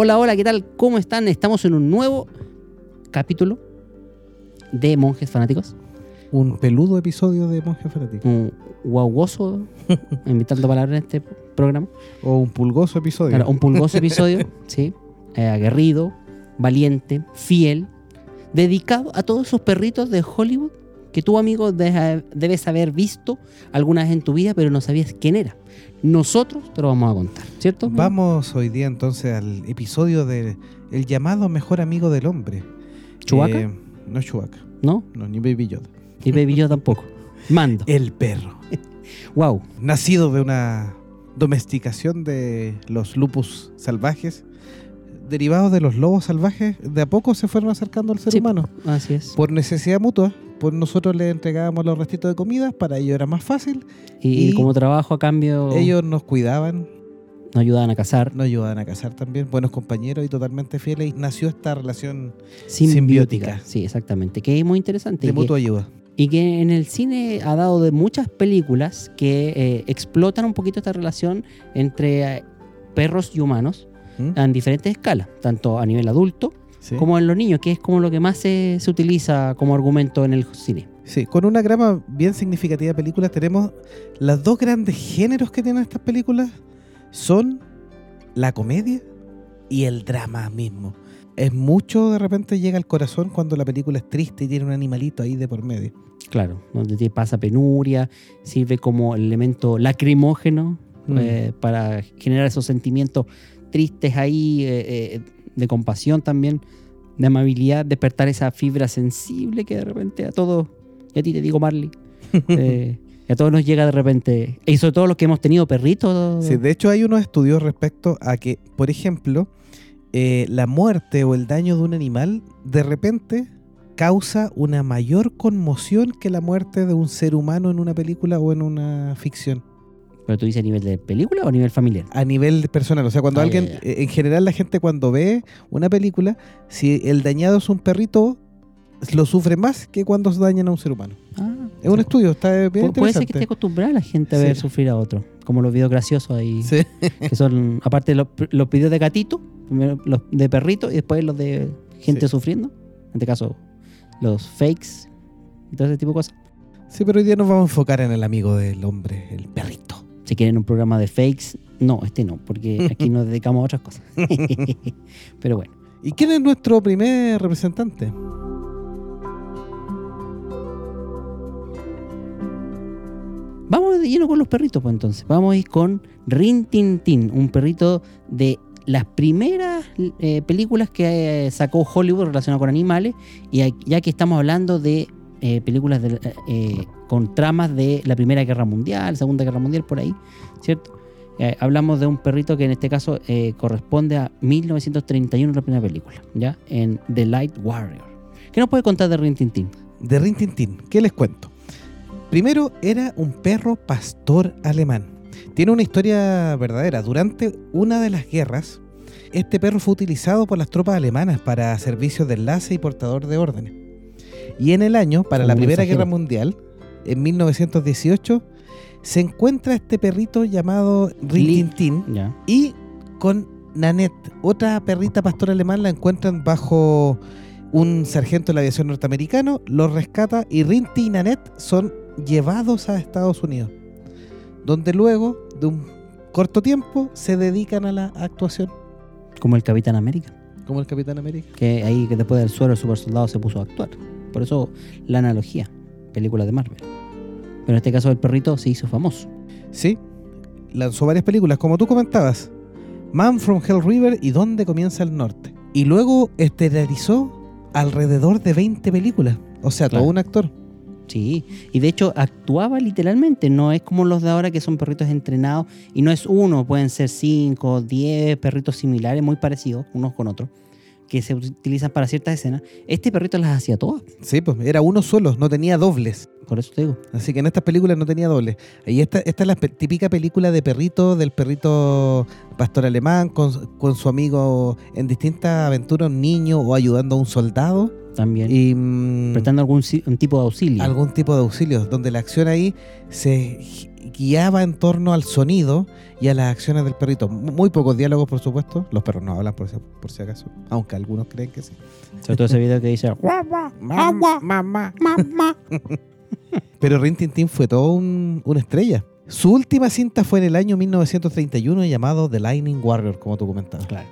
Hola, hola, ¿qué tal? ¿Cómo están? Estamos en un nuevo capítulo de Monjes Fanáticos. Un peludo episodio de Monje Fanático. Un guaugoso, invitando palabras en este programa. O un pulgoso episodio. Claro, un pulgoso episodio, sí. eh, aguerrido, valiente, fiel, dedicado a todos esos perritos de Hollywood que tú, amigo, de- debes haber visto alguna vez en tu vida, pero no sabías quién era. Nosotros te lo vamos a contar, ¿cierto? Vamos hoy día entonces al episodio de El llamado mejor amigo del hombre. ¿Chewbacca? Eh, no Chewbacca, ¿No? no, ni Baby Yoda. Y Baby yo tampoco. Mando. El perro. Wow. Nacido de una domesticación de los lupus salvajes, derivados de los lobos salvajes, de a poco se fueron acercando al ser Sí, humano. Así es. Por necesidad mutua, pues nosotros le entregábamos los restitos de comida, para ellos era más fácil. Y, y como trabajo a cambio, Ellos nos cuidaban, nos ayudaban a cazar. nos ayudaban a casar también, buenos compañeros y totalmente fieles. Y nació esta relación Simbiótica. Simbiótica. Sí, exactamente. Que es muy interesante. de mutua ayuda. Y que en el cine ha dado de muchas películas que eh, explotan un poquito esta relación entre eh, perros y humanos ¿Mm? en diferentes escalas, tanto a nivel adulto Sí. como en los niños, que es como lo que más se, se utiliza como argumento en el cine. Sí, con una grama bien significativa de películas tenemos los dos grandes géneros que tienen estas películas son la comedia y el drama mismo. Es mucho de repente llega al corazón cuando la película es triste y tiene un animalito ahí de por medio. Claro, donde te pasa penuria, sirve como elemento lacrimógeno Mm. eh, para generar esos sentimientos tristes ahí, eh, eh, de compasión también, de amabilidad, despertar esa fibra sensible que de repente a todos, y a ti te digo Marley, eh, a todos nos llega de repente, y sobre todo los que hemos tenido perritos. Sí, de hecho hay unos estudios respecto a que, por ejemplo, eh, la muerte o el daño de un animal de repente causa una mayor conmoción que la muerte de un ser humano en una película o en una ficción. Pero tú dices a nivel de película o a nivel familiar. A nivel personal, o sea, cuando Ah, alguien, ya, ya. eh, en general la gente cuando ve una película, si el dañado es un perrito, lo sufre más que cuando dañan a un ser humano. Ah, Es un estudio, está bien Pu- Puede ser que esté acostumbrada la gente a ver Sí. sufrir a otro, como los videos graciosos ahí. Sí. que son aparte los, los videos de gatito, primero los de perrito y después los de gente Sí. sufriendo. En este caso, los fakes y todo ese tipo de cosas. Sí, pero hoy día nos vamos a enfocar en el amigo del hombre, el perrito. Si quieren un programa de fakes, no, este no, porque aquí nos dedicamos a otras cosas. Pero bueno, ¿Y quién es nuestro primer representante? vamos de lleno con los perritos, pues entonces. Vamos a ir con Rin Tin Tin, un perrito de las primeras eh, películas que eh, sacó Hollywood relacionadas con animales, y ya que estamos hablando de eh, películas de, eh, con tramas de la Primera Guerra Mundial, Segunda Guerra Mundial, por ahí, ¿cierto? Eh, hablamos de un perrito que en este caso eh, corresponde a 1931, la primera película, ¿ya? En The Light Warrior. ¿Qué nos puede contar de Rin Tin Tin? De Rin Tin Tin. ¿Qué les cuento? Primero, era un perro pastor alemán. Tiene una historia verdadera. Durante una de las guerras, este perro fue utilizado por las tropas alemanas para servicios de enlace y portador de órdenes. Y en el año, para Como la Primera mensajero. Guerra Mundial, en 1918, se encuentra este perrito llamado Rin Li- Tin Tin ¿Ya? y con Nanette, otra perrita pastor alemán, la encuentran bajo un sargento de la aviación norteamericano, los rescata y Rinty y Nanette son llevados a Estados Unidos, donde luego de un corto tiempo se dedican a la actuación Como el Capitán América. Como el Capitán América. Que ahí que después del suero el super soldado se puso a actuar. Por eso la analogía, película de Marvel. Pero en este caso el perrito se hizo famoso. Sí, lanzó varias películas, como tú comentabas. Man from Hell River y Dónde comienza el norte. Y luego estelarizó alrededor de 20 películas. O sea, Claro. todo un actor. Sí, y de hecho actuaba literalmente, no es como los de ahora que son perritos entrenados y no es uno, pueden ser cinco, diez perritos similares, muy parecidos unos con otros, que se utilizan para ciertas escenas. Este perrito las hacía todas, Sí, pues era uno solo, no tenía dobles. por eso te digo. Así que en estas películas no tenía dobles. Y esta, esta es la típica película de perrito, del perrito pastor alemán, con, con su amigo en distintas aventuras, un niño o ayudando a un soldado. También Y prestando algún un tipo de auxilio. algún tipo de auxilio, donde la acción ahí se guiaba en torno al sonido y a las acciones del perrito. Muy pocos diálogos, por supuesto. Los perros no hablan por si, por si acaso, aunque algunos creen que sí. Sobre todo ese video que dice Mamá, mamá, Pero Rin Tin Tin fue todo un- una estrella. Su última cinta fue en el año 1931 llamado The Lightning Warrior, como tú comentabas. Claro.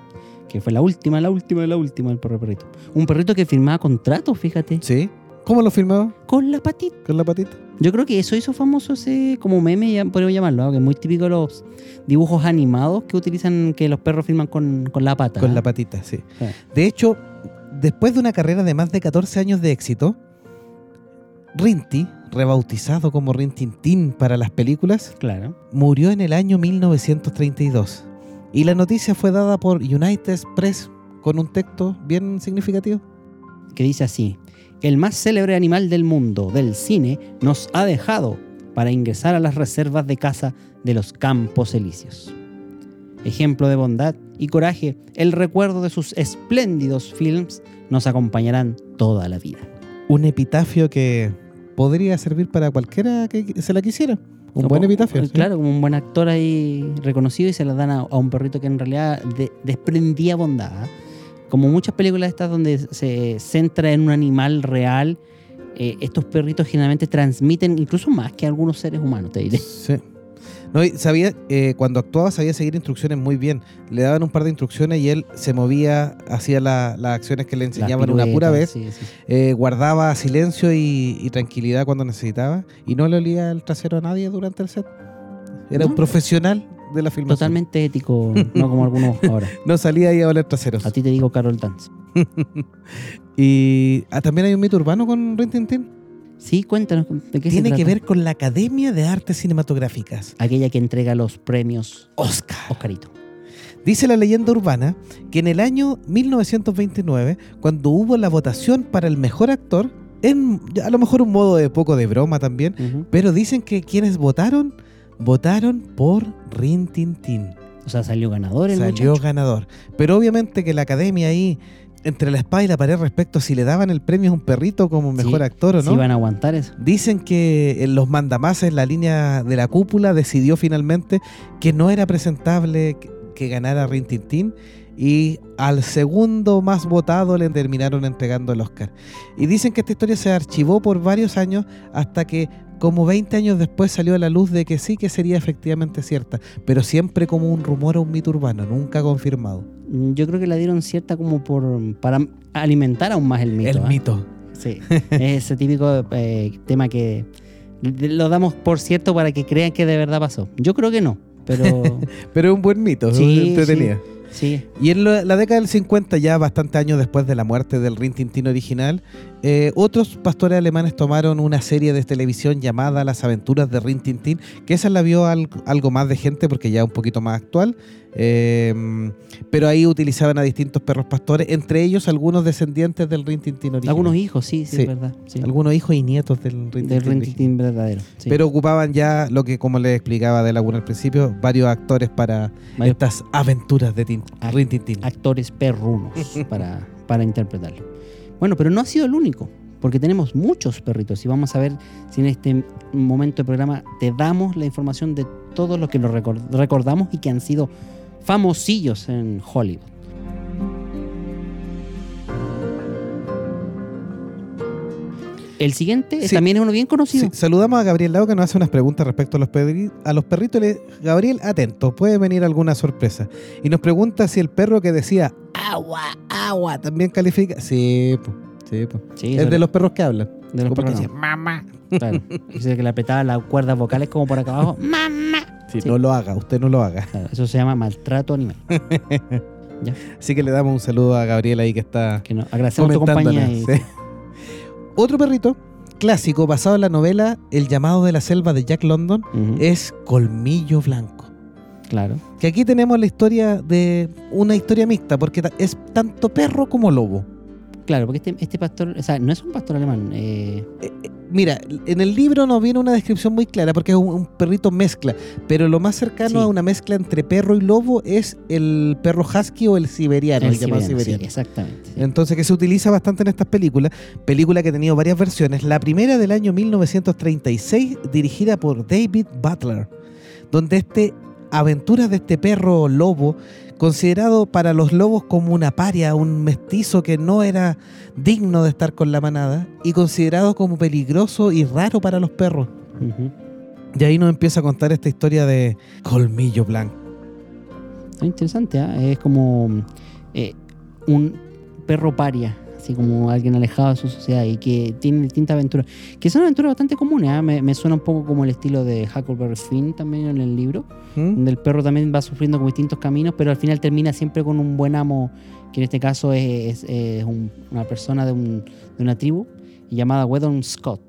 Que fue la última, la última, la última del perro perrito. Un perrito que firmaba contratos, fíjate, ¿Sí? ¿Cómo lo filmaba? con la patita. ¿Con la patita? Yo creo que eso hizo famoso ese como meme, ya podríamos llamarlo, ¿no? que es muy típico de los dibujos animados que utilizan que los perros filman con, con la pata. Con ¿eh? la patita, sí. Sí. De hecho, después de una carrera de más de 14 años de éxito, Rinty, rebautizado como Rin Tin Tin para las películas, Claro. murió en el año 1932. Y la noticia fue dada por United Press con un texto bien significativo. Que dice así: El más célebre animal del mundo, del cine, nos ha dejado para ingresar a las reservas de caza de los campos elíseos. Ejemplo de bondad y coraje, el recuerdo de sus espléndidos films nos acompañarán toda la vida. Un epitafio que podría servir para cualquiera que se la quisiera. Un buen epitafio. ¿sí? Claro, como un buen actor ahí reconocido y se la dan a, a un perrito que en realidad de- desprendía bondad. ¿ah? Como muchas películas estas donde se centra en un animal real, eh, estos perritos generalmente transmiten incluso más que algunos seres humanos, te diré. Sí. No, y sabía, eh, cuando actuaba sabía seguir instrucciones muy bien. Le daban un par de instrucciones y él se movía, hacía la- las acciones que le enseñaban una pura vez. piruetas, sí, sí. eh, guardaba silencio y, y tranquilidad cuando necesitaba y no le olía el trasero a nadie durante el set. Era un profesional de la filmación. Totalmente ético, no como algunos ahora. No salía ahí a oler traseros. A ti te digo Carol Dance. y ah, también hay un mito urbano con Rin Tin Tin. Sí, cuéntanos de qué se Tiene que ver con la Academia de Artes Cinematográficas. Aquella que entrega los premios Oscar. Oscarito. Dice la leyenda urbana que en el año 1929, cuando hubo la votación para el mejor actor, en a lo mejor un modo de poco de broma también, pero dicen que quienes votaron, votaron por Rin Tin Tin. O sea, salió ganador el Salió muchacho. ganador. Pero obviamente que la academia ahí, entre la espada y la pared respecto a si le daban el premio a un perrito como Sí, mejor actor o Si no. iban a aguantar eso. Dicen que en los mandamases, la línea de la cúpula, decidió finalmente que no era presentable que, que ganara Rin Tin Tin y al segundo más votado le terminaron entregando el Oscar. Y dicen que esta historia se archivó por varios años hasta que como 20 años después salió a la luz de que sí que sería efectivamente cierta, pero siempre como un rumor o un mito urbano, nunca confirmado. Mm, Yo creo que la dieron cierta como por para alimentar aún más el mito. el ¿ah? mito. Sí. es ese típico eh, tema que lo damos por cierto para que crean que de verdad pasó. Yo creo que no, pero Pero es un buen mito, Sí, entretenida. sí. Y en la, década del 50, ya bastante años después de la muerte del Rin Tin Tin original, eh, otros pastores alemanes tomaron una serie de televisión llamada Las aventuras de Rin Tin Tin, que esa la vio al- algo más de gente porque ya un poquito más actual, eh, pero ahí utilizaban a distintos perros pastores, entre ellos algunos descendientes del Rin Tin Tin original. Algunos hijos, sí, sí, Sí. es verdad. Sí. Algunos hijos y nietos del Rin Tin Del Tin Rin original. Tin Tin verdadero. sí. Pero ocupaban ya lo que, como les explicaba de Laguna al principio, varios actores para Varios estas aventuras de Tin- Rin Tin Tin. actores perrunos para, para interpretarlo. Bueno, pero no ha sido el único, porque tenemos muchos perritos y vamos a ver si en este momento del programa te damos la información de todos los que lo recor- recordamos y que han sido famosillos en Hollywood. El siguiente Sí. también es uno bien conocido. Sí, saludamos a Gabriel Lau que nos hace unas preguntas respecto a los, a los perritos. Le- Gabriel, atento, puede venir alguna sorpresa. Y nos pregunta si el perro que decía agua, agua. También califica. Sí, po, sí, po. Sí, Es sobre- de los perros que hablan. de los que perros, dice, no. mamá. Claro. Dice que le apretaba las cuerdas vocales como por acá abajo. ¡Mamá! Sí, Sí. no lo haga, usted no lo haga. Claro, eso se llama maltrato animal. Así que le damos un saludo a Gabriela ahí que está Que no, agradecemos tu compañía. y-. Otro perrito clásico basado en la novela El llamado de la selva de Jack London es Colmillo Blanco. Claro. Que aquí tenemos la historia de una historia mixta, porque es tanto perro como lobo. Claro, porque este, este pastor, o sea, no es un pastor alemán. eh, Eh, eh, Mira, en el libro no viene una descripción muy clara porque es un, un perrito mezcla, pero lo más cercano Sí. a una mezcla entre perro y lobo es el perro husky o el siberiano, el, el llamado siberiano, sí, siberiano. exactamente. sí. Entonces, que se utiliza bastante en estas películas. Película que ha tenido varias versiones. La primera del año 1936, dirigida por David Butler, donde este aventuras de este perro lobo, considerado para los lobos como una paria, un mestizo que no era digno de estar con la manada, y considerado como peligroso y raro para los perros. Ujú. Y ahí nos empieza a contar esta historia de Colmillo Blanco. Interesante, ¿ah? es como eh, un perro paria, así como alguien alejado de su sociedad y que tiene distintas aventuras, que son aventuras bastante comunes, ¿ah? me, me suena un poco como el estilo de Huckleberry Finn también en el libro, ¿Mm? donde el perro también va sufriendo como distintos caminos, pero al final termina siempre con un buen amo, que en este caso es, es- es un- una persona de, un- de una tribu llamada Weddon Scott.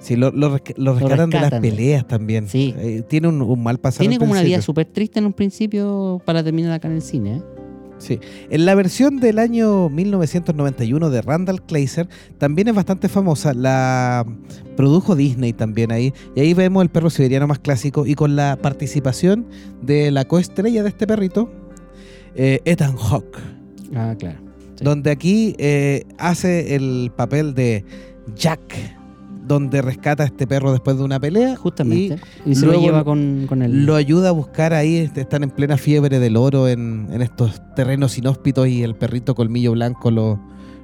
Sí, lo, lo resca- lo rescatan de las peleas también. Sí. Eh, tiene un, un mal pasado. Tiene como una vida súper triste en un principio para terminar acá en el cine. ¿eh? Sí. En la versión del año 1991 de Randall Kleiser también es bastante famosa. La produjo Disney también ahí. Y ahí vemos el perro siberiano más clásico y con la participación de la coestrella de este perrito, eh, Ethan Hawke. Ah, claro. Sí. Donde aquí eh, hace el papel de Jack, donde rescata a este perro después de una pelea. Justamente. Y, se lo lleva con, con el... Lo ayuda a buscar ahí, este, están en plena fiebre del oro en, en estos terrenos inhóspitos y el perrito colmillo blanco lo,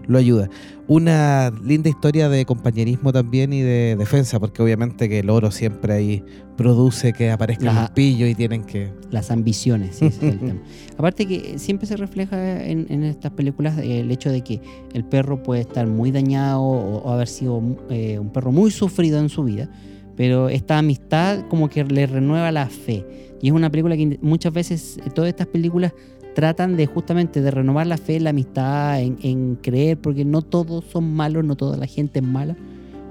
lo ayuda. Una linda historia de compañerismo también y de defensa, porque obviamente que el oro siempre ahí produce que aparezcan los pillos y tienen que... las ambiciones, sí, ese es el tema. Aparte que siempre se refleja en, en estas películas el hecho de que el perro puede estar muy dañado o, o haber sido eh, un perro muy sufrido en su vida, pero esta amistad como que le renueva la fe. Y es una película que muchas veces, eh, todas estas películas tratan de justamente de renovar la fe, la amistad, en, creer, porque no todos son malos, no toda la gente es mala,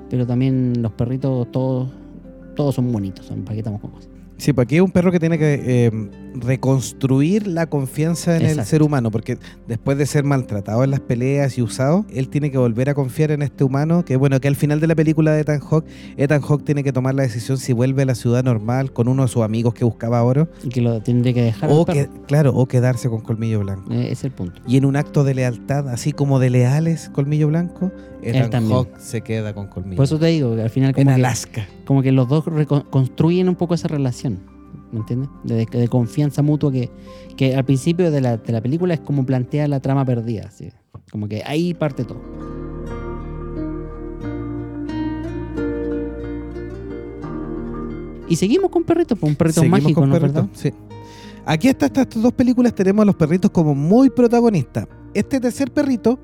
pero también los perritos todos, todos son bonitos, son, para qué estamos con cosas. Sí, porque es un perro que tiene que eh, reconstruir la confianza en el ser humano, porque después de ser maltratado en las peleas y usado, él tiene que volver a confiar en este humano, que bueno, que al final de la película de Ethan Hawke, Ethan Hawke tiene que tomar la decisión si vuelve a la ciudad normal con uno de sus amigos que buscaba oro, Y que lo tendría que dejar. o que, claro, o quedarse con Colmillo Blanco. Eh, es el punto. Y en un acto de lealtad, así como de leales Colmillo Blanco, Ethan también. Hawke se queda con Colmillo. Por eso te digo que al final en como, que, Alaska. como que los dos construyen un poco esa relación. ¿Me entiendes? De, de confianza mutua que, que al principio de la, de la película es como plantea la trama perdida. así. Como que ahí parte todo. Y seguimos con perritos, pues un perrito Seguimos mágico, con ¿no? ¿Verdad? sí. Aquí hasta estas dos películas tenemos a los perritos como muy protagonistas. Este tercer perrito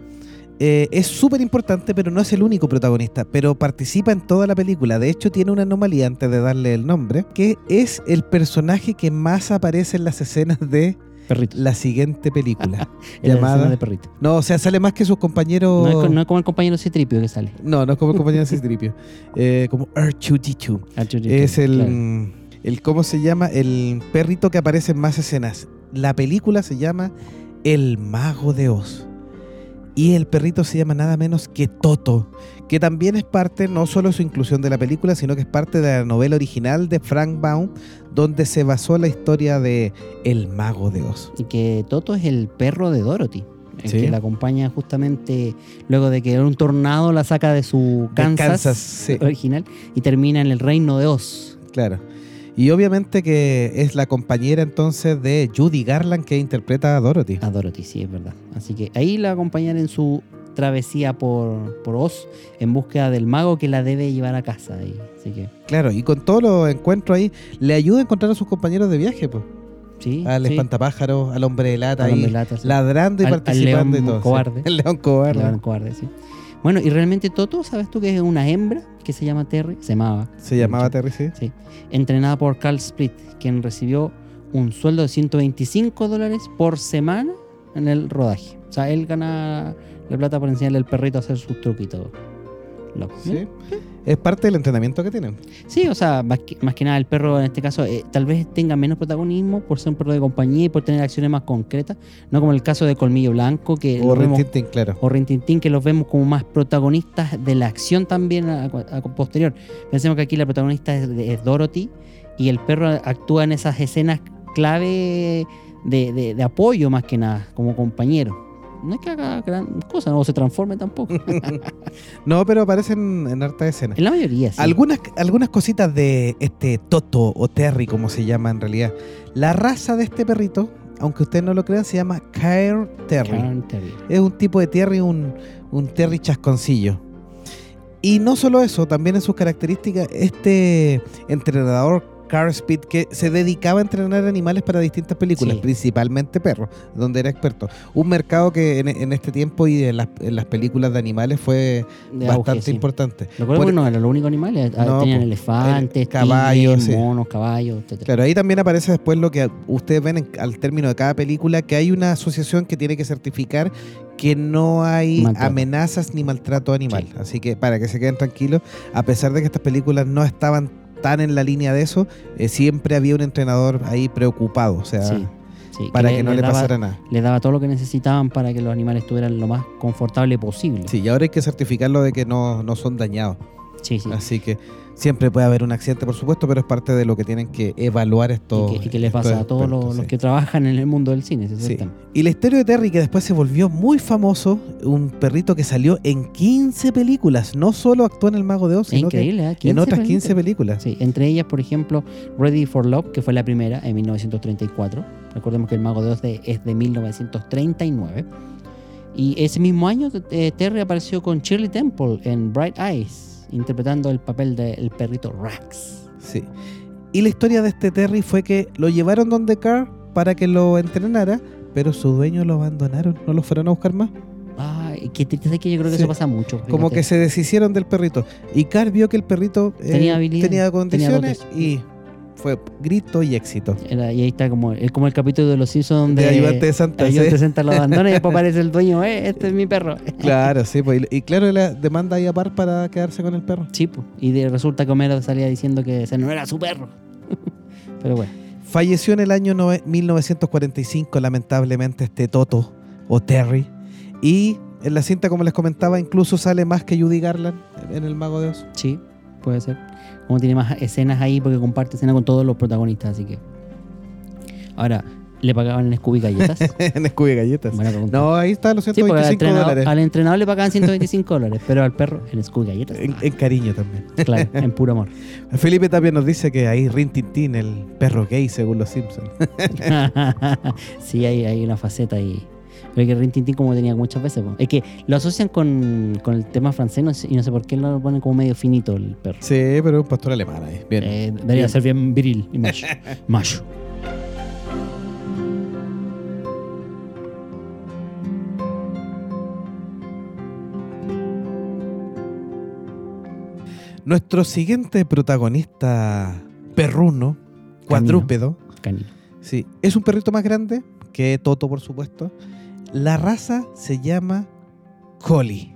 eh, es súper importante, pero no es el único protagonista, pero participa en toda la película. De hecho, tiene una anomalía antes de darle el nombre, que es el personaje que más aparece en las escenas de Perritos. la siguiente película. Llamada- escena de perrito. No, o sea, sale más que sus compañeros... No es, co- no es como el compañero Citripio que sale. No, no es como el compañero Citripio. Eh, como R2D2. Es el, Claro. el, ¿cómo se llama? El perrito que aparece en más escenas. La película se llama El Mago de Oz. Y el perrito se llama nada menos que Toto, que también es parte, no solo su inclusión de la película, sino que es parte de la novela original de Frank Baum, donde se basó la historia de El Mago de Oz. Y que Toto es el perro de Dorothy. El Sí. que la acompaña justamente luego de que un tornado la saca de su De Kansas, Kansas, sí. original y termina en el reino de Oz. Claro. Y obviamente que es la compañera entonces de Judy Garland que interpreta a Dorothy. A Dorothy, sí, es verdad. Así que ahí la acompañan en su travesía por, por Oz en búsqueda del mago que la debe llevar a casa. Y, así que Claro, y con todos los encuentros ahí, le ayuda a encontrar a sus compañeros de viaje, pues. Sí, al sí. espantapájaros, al hombre de lata Al ahí, hombre lata, sí. ladrando y Al- al participando y león todo. sí. cobarde. El león cobarde. León cobarde, sí. Bueno, y realmente Toto, ¿sabes tú que es una hembra que se llama Terry? Se llamaba. Se llamaba. Terry, sí. Sí. Entrenada por Carl Split, quien recibió un sueldo de 125 dólares por semana en el rodaje. O sea, él gana la plata por enseñarle al perrito a hacer sus truquitos. Loco. Sí. Es parte del entrenamiento que tienen. Sí, o sea, más que, más que nada el perro en este caso eh, tal vez tenga menos protagonismo por ser un perro de compañía y por tener acciones más concretas, no como el caso de Colmillo Blanco, que O lo vemos- Rin Tin Tin, claro. o Rintintín, que los vemos como más protagonistas de la acción también a, a- posterior. Pensemos que aquí la protagonista es, es Dorothy y el perro actúa en esas escenas clave de, de- de apoyo más que nada, como compañero. No es que haga gran cosa, no se transforme tampoco. No, pero aparecen en harta escena. en la mayoría, sí. Algunas, algunas cositas de este Toto o Terry, como se llama en realidad. La raza de este perrito, aunque ustedes no lo crean, se llama Cairn Terry. Cairn Terrier. Es un tipo de Terry, un, un Terry chasconcillo. Y no solo eso, también en sus características, este entrenador Carl Speed que se dedicaba a entrenar animales para distintas películas, Sí. principalmente perros, donde era experto. Un mercado que en, en este tiempo y en las, en las películas de animales fue De auge, bastante sí. importante. Lo cual no eran los únicos animales. No, Tenían elefantes, el caballo, tigres, sí. monos, caballos, etc. Claro, ahí también aparece después lo que ustedes ven en- al término de cada película, que hay una asociación que tiene que certificar que no hay Maltrato. amenazas ni maltrato animal. Sí. Así que para que se queden tranquilos, a pesar de que estas películas no estaban tan en la línea de eso, eh, siempre había un entrenador ahí preocupado, o sea, Sí, sí, para que, no le daba- pasara nada. le daba todo lo que necesitaban para que los animales estuvieran lo más confortable posible. Sí, y ahora hay que certificarlo de que no, no son dañados. sí. sí. Así que siempre puede haber un accidente, por supuesto, pero es parte de lo que tienen que evaluar estos. y, que, y que le pasa a todos los, expertos, los sí. que trabajan en el mundo del cine. Sí. Y la historia de Terry, que después se volvió muy famoso, un perrito que salió en 15 películas. No solo actuó en El Mago de Oz, Es sino que ¿eh? en 15 otras 15 películas. películas. Sí, entre ellas, por ejemplo, Ready for Love, que fue la primera en 1934. Recordemos que El Mago de Oz de- es de 1939. Y ese mismo año, eh, Terry apareció con Shirley Temple en Bright Eyes, interpretando el papel del perrito Rax. Sí. Y la historia de este Terry fue que lo llevaron donde Carr para que lo entrenara, pero su dueño lo abandonaron, no lo fueron a buscar más. Ay, qué triste, es que yo creo que Sí. eso pasa mucho. Como que se deshicieron del perrito. Y Carr vio que el perrito eh, Tenía habilidad, tenía condiciones y fue grito y éxito. Y ahí está como, es como el capítulo de los Simpsons donde De ayudante de Santa. ayudante Santa lo abandona y después aparece el dueño, eh, este es mi perro. Claro, sí, pues, y, y claro, la demanda ahí a par para quedarse con el perro. Sí, po. y de- resulta que Homero salía diciendo que ese no era su perro. Pero bueno, Falleció en el año nove- 1945, lamentablemente, este Toto o Terry. Y en la cinta, como les comentaba, incluso sale más que Judy Garland en El Mago de Oz. sí, puede ser. Como tiene más escenas ahí porque comparte escena con todos los protagonistas, así que. Ahora, ¿le pagaban en Scooby galletas? en Scooby Galletas. Buena pregunta. No, ahí está los Sí, porque al 125 entrenador, dólares. al entrenador le pagaban 125 dólares, pero al perro en Scooby galletas. En, en cariño también. Claro, en puro amor. Felipe también nos dice que ahí Rin Tin Tin, el perro gay, según los Simpsons. sí, hay, hay una faceta ahí. Pero que Rin Tin Tin como tenía muchas veces. po. Es que lo asocian con, con el tema francés no sé- y no sé por qué lo ponen como medio finito el perro. sí, pero es un pastor alemán ahí. Bien. Eh, debería Bien. ser bien viril y macho. macho. Nuestro siguiente protagonista perruno, cuadrúpedo, Canino. sí, es un perrito más grande que Toto, por supuesto. La raza se llama Collie.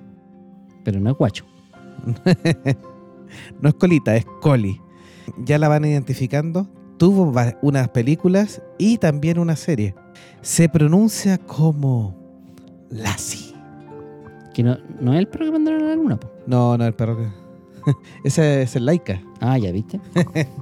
Pero no es guacho. No es colita, es Collie. Ya la van identificando. Tuvo unas películas y también una serie. Se pronuncia como Lassie. Que no, no es el perro que mandaron a la luna. po. No, no, el perro que. Ese es el Laika. Ah, ya viste.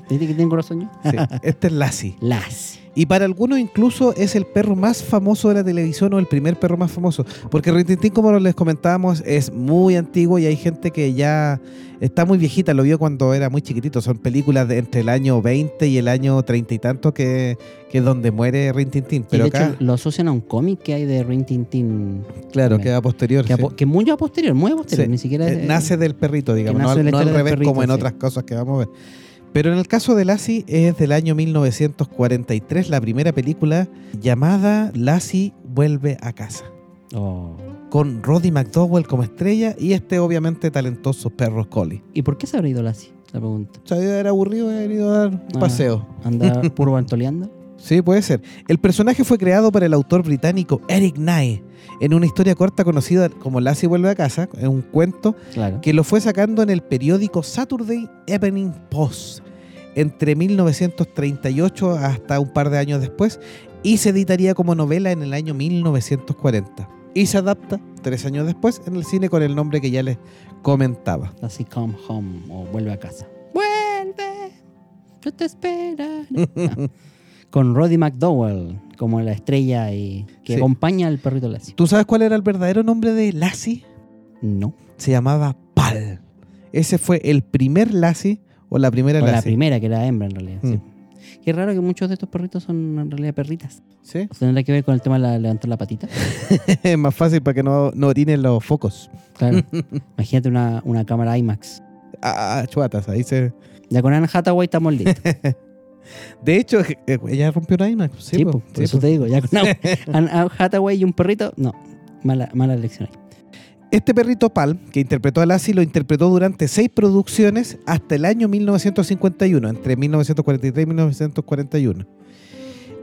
¿Viste que tiene corazón yo? Sí, este es Lassie. Las. Y para algunos incluso es el perro más famoso de la televisión o el primer perro más famoso. Porque Rintintín, como les comentábamos, es muy antiguo y hay gente que ya está muy viejita, lo vio cuando era muy chiquitito. Son películas de entre el año 20 y el año 30 y tanto que, que es donde muere Rintintín. Y Pero de acá, hecho lo asocian a un cómic que hay de Rin Tin Tin. claro, también. queda posterior. Que, sí. apo- que muy a posterior, muy a posterior. Sí. Ni siquiera Eh, es- nace del perrito, digamos, no, no al revés perrito, como en sí. otras cosas que vamos a ver. Pero en el caso de Lassie es del año 1943, la primera película llamada Lassie vuelve a casa. Oh. Con Roddy McDowell como estrella y este obviamente talentoso perro Collie. ¿Y por qué se habrá ido Lassie? La pregunta. O sea, era aburrido haber ido a dar un Ah. paseo. ¿Anda puro bantoleando? Sí, puede ser. El personaje fue creado por el autor británico Eric Nye en una historia corta conocida como Lassie vuelve a casa, en un cuento Claro. que lo fue sacando en el periódico Saturday Evening Post entre 1938 hasta un par de años después y se editaría como novela en el año 1940. Y se adapta tres años después en el cine con el nombre que ya les comentaba. Así come home o vuelve a casa. ¡Vuelve! Yo te esperaré. Ah. Con Roddy McDowell como la estrella y que Sí. acompaña al perrito Lassie. ¿Tú sabes cuál era el verdadero nombre de Lassie? No. Se llamaba Pal. Ese fue el primer Lassie o la primera O la Lassie. primera, que era hembra en realidad. sí. Mm. Qué raro que muchos de estos perritos son en realidad perritas. ¿Sí? ¿Tendrá que ver con el tema de la- levantar la patita? es más fácil para que no, no orinen los focos. Claro. Imagínate una, una cámara IMAX. Ah, chuatas, ahí se... Ya con Anne Hathaway estamos listos. De hecho, eh, ella rompió una IMAX. Sí, Sí, po, po, por sí, eso po. te digo. Ya con Anne Hathaway y un perrito, no. Mala, mala elección ahí. Este perrito Pal, que interpretó a Lassie, lo interpretó durante seis producciones hasta el año 1951, entre 1943 y 1941.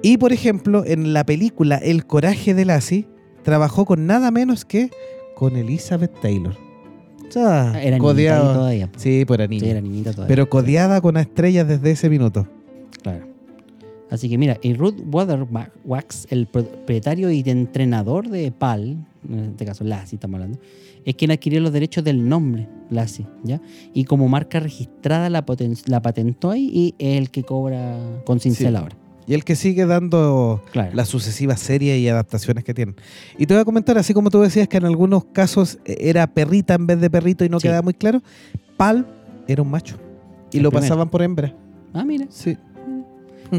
Y, por ejemplo, en la película El coraje de Lassie, trabajó con nada menos que con Elizabeth Taylor. O sea, Ah, Era niñita ahí codeado. todavía. Sí, pues era Sí, niña. era niñita todavía. Pero codeada con estrellas desde ese minuto. Claro. Así que mira, y Ruth Waterwax, el propietario y entrenador de PAL, en este caso Lassie estamos hablando, es quien adquirió los derechos del nombre Lassie, ¿ya? Y como marca registrada la, la patentó ahí y es el que cobra con cincel Sí. ahora. Y el que sigue dando Claro. las sucesivas series y adaptaciones que tienen. Y te voy a comentar, así como tú decías que en algunos casos era perrita en vez de perrito y no Sí. quedaba muy claro, Pal era un macho. Y El lo primero. pasaban por hembra. Ah, mira. Sí.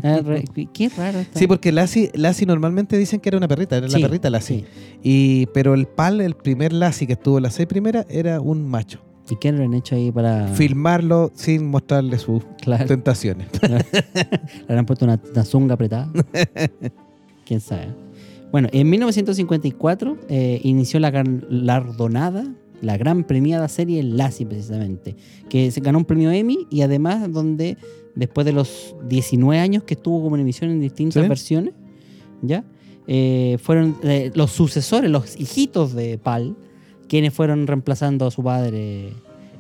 Ah, Qué raro. está. Sí, porque Lassie, Lassie normalmente dicen que era una perrita, era Sí, la perrita Lassie. sí. Y, pero el Pal, el primer Lassie que estuvo en las seis primeras, era un macho. ¿Y qué han hecho ahí para...? Filmarlo sin mostrarle sus Claro. tentaciones. Le habrán puesto una, una zunga apretada. Quién sabe. Bueno, en 1954 eh, inició la galardonada, la gran premiada serie Lassie, precisamente, que se ganó un premio Emmy y además donde después de los 19 años que estuvo como en emisión en distintas Sí. versiones, ¿ya? Eh, fueron eh, los sucesores, los hijitos de Pal, quienes fueron reemplazando a su padre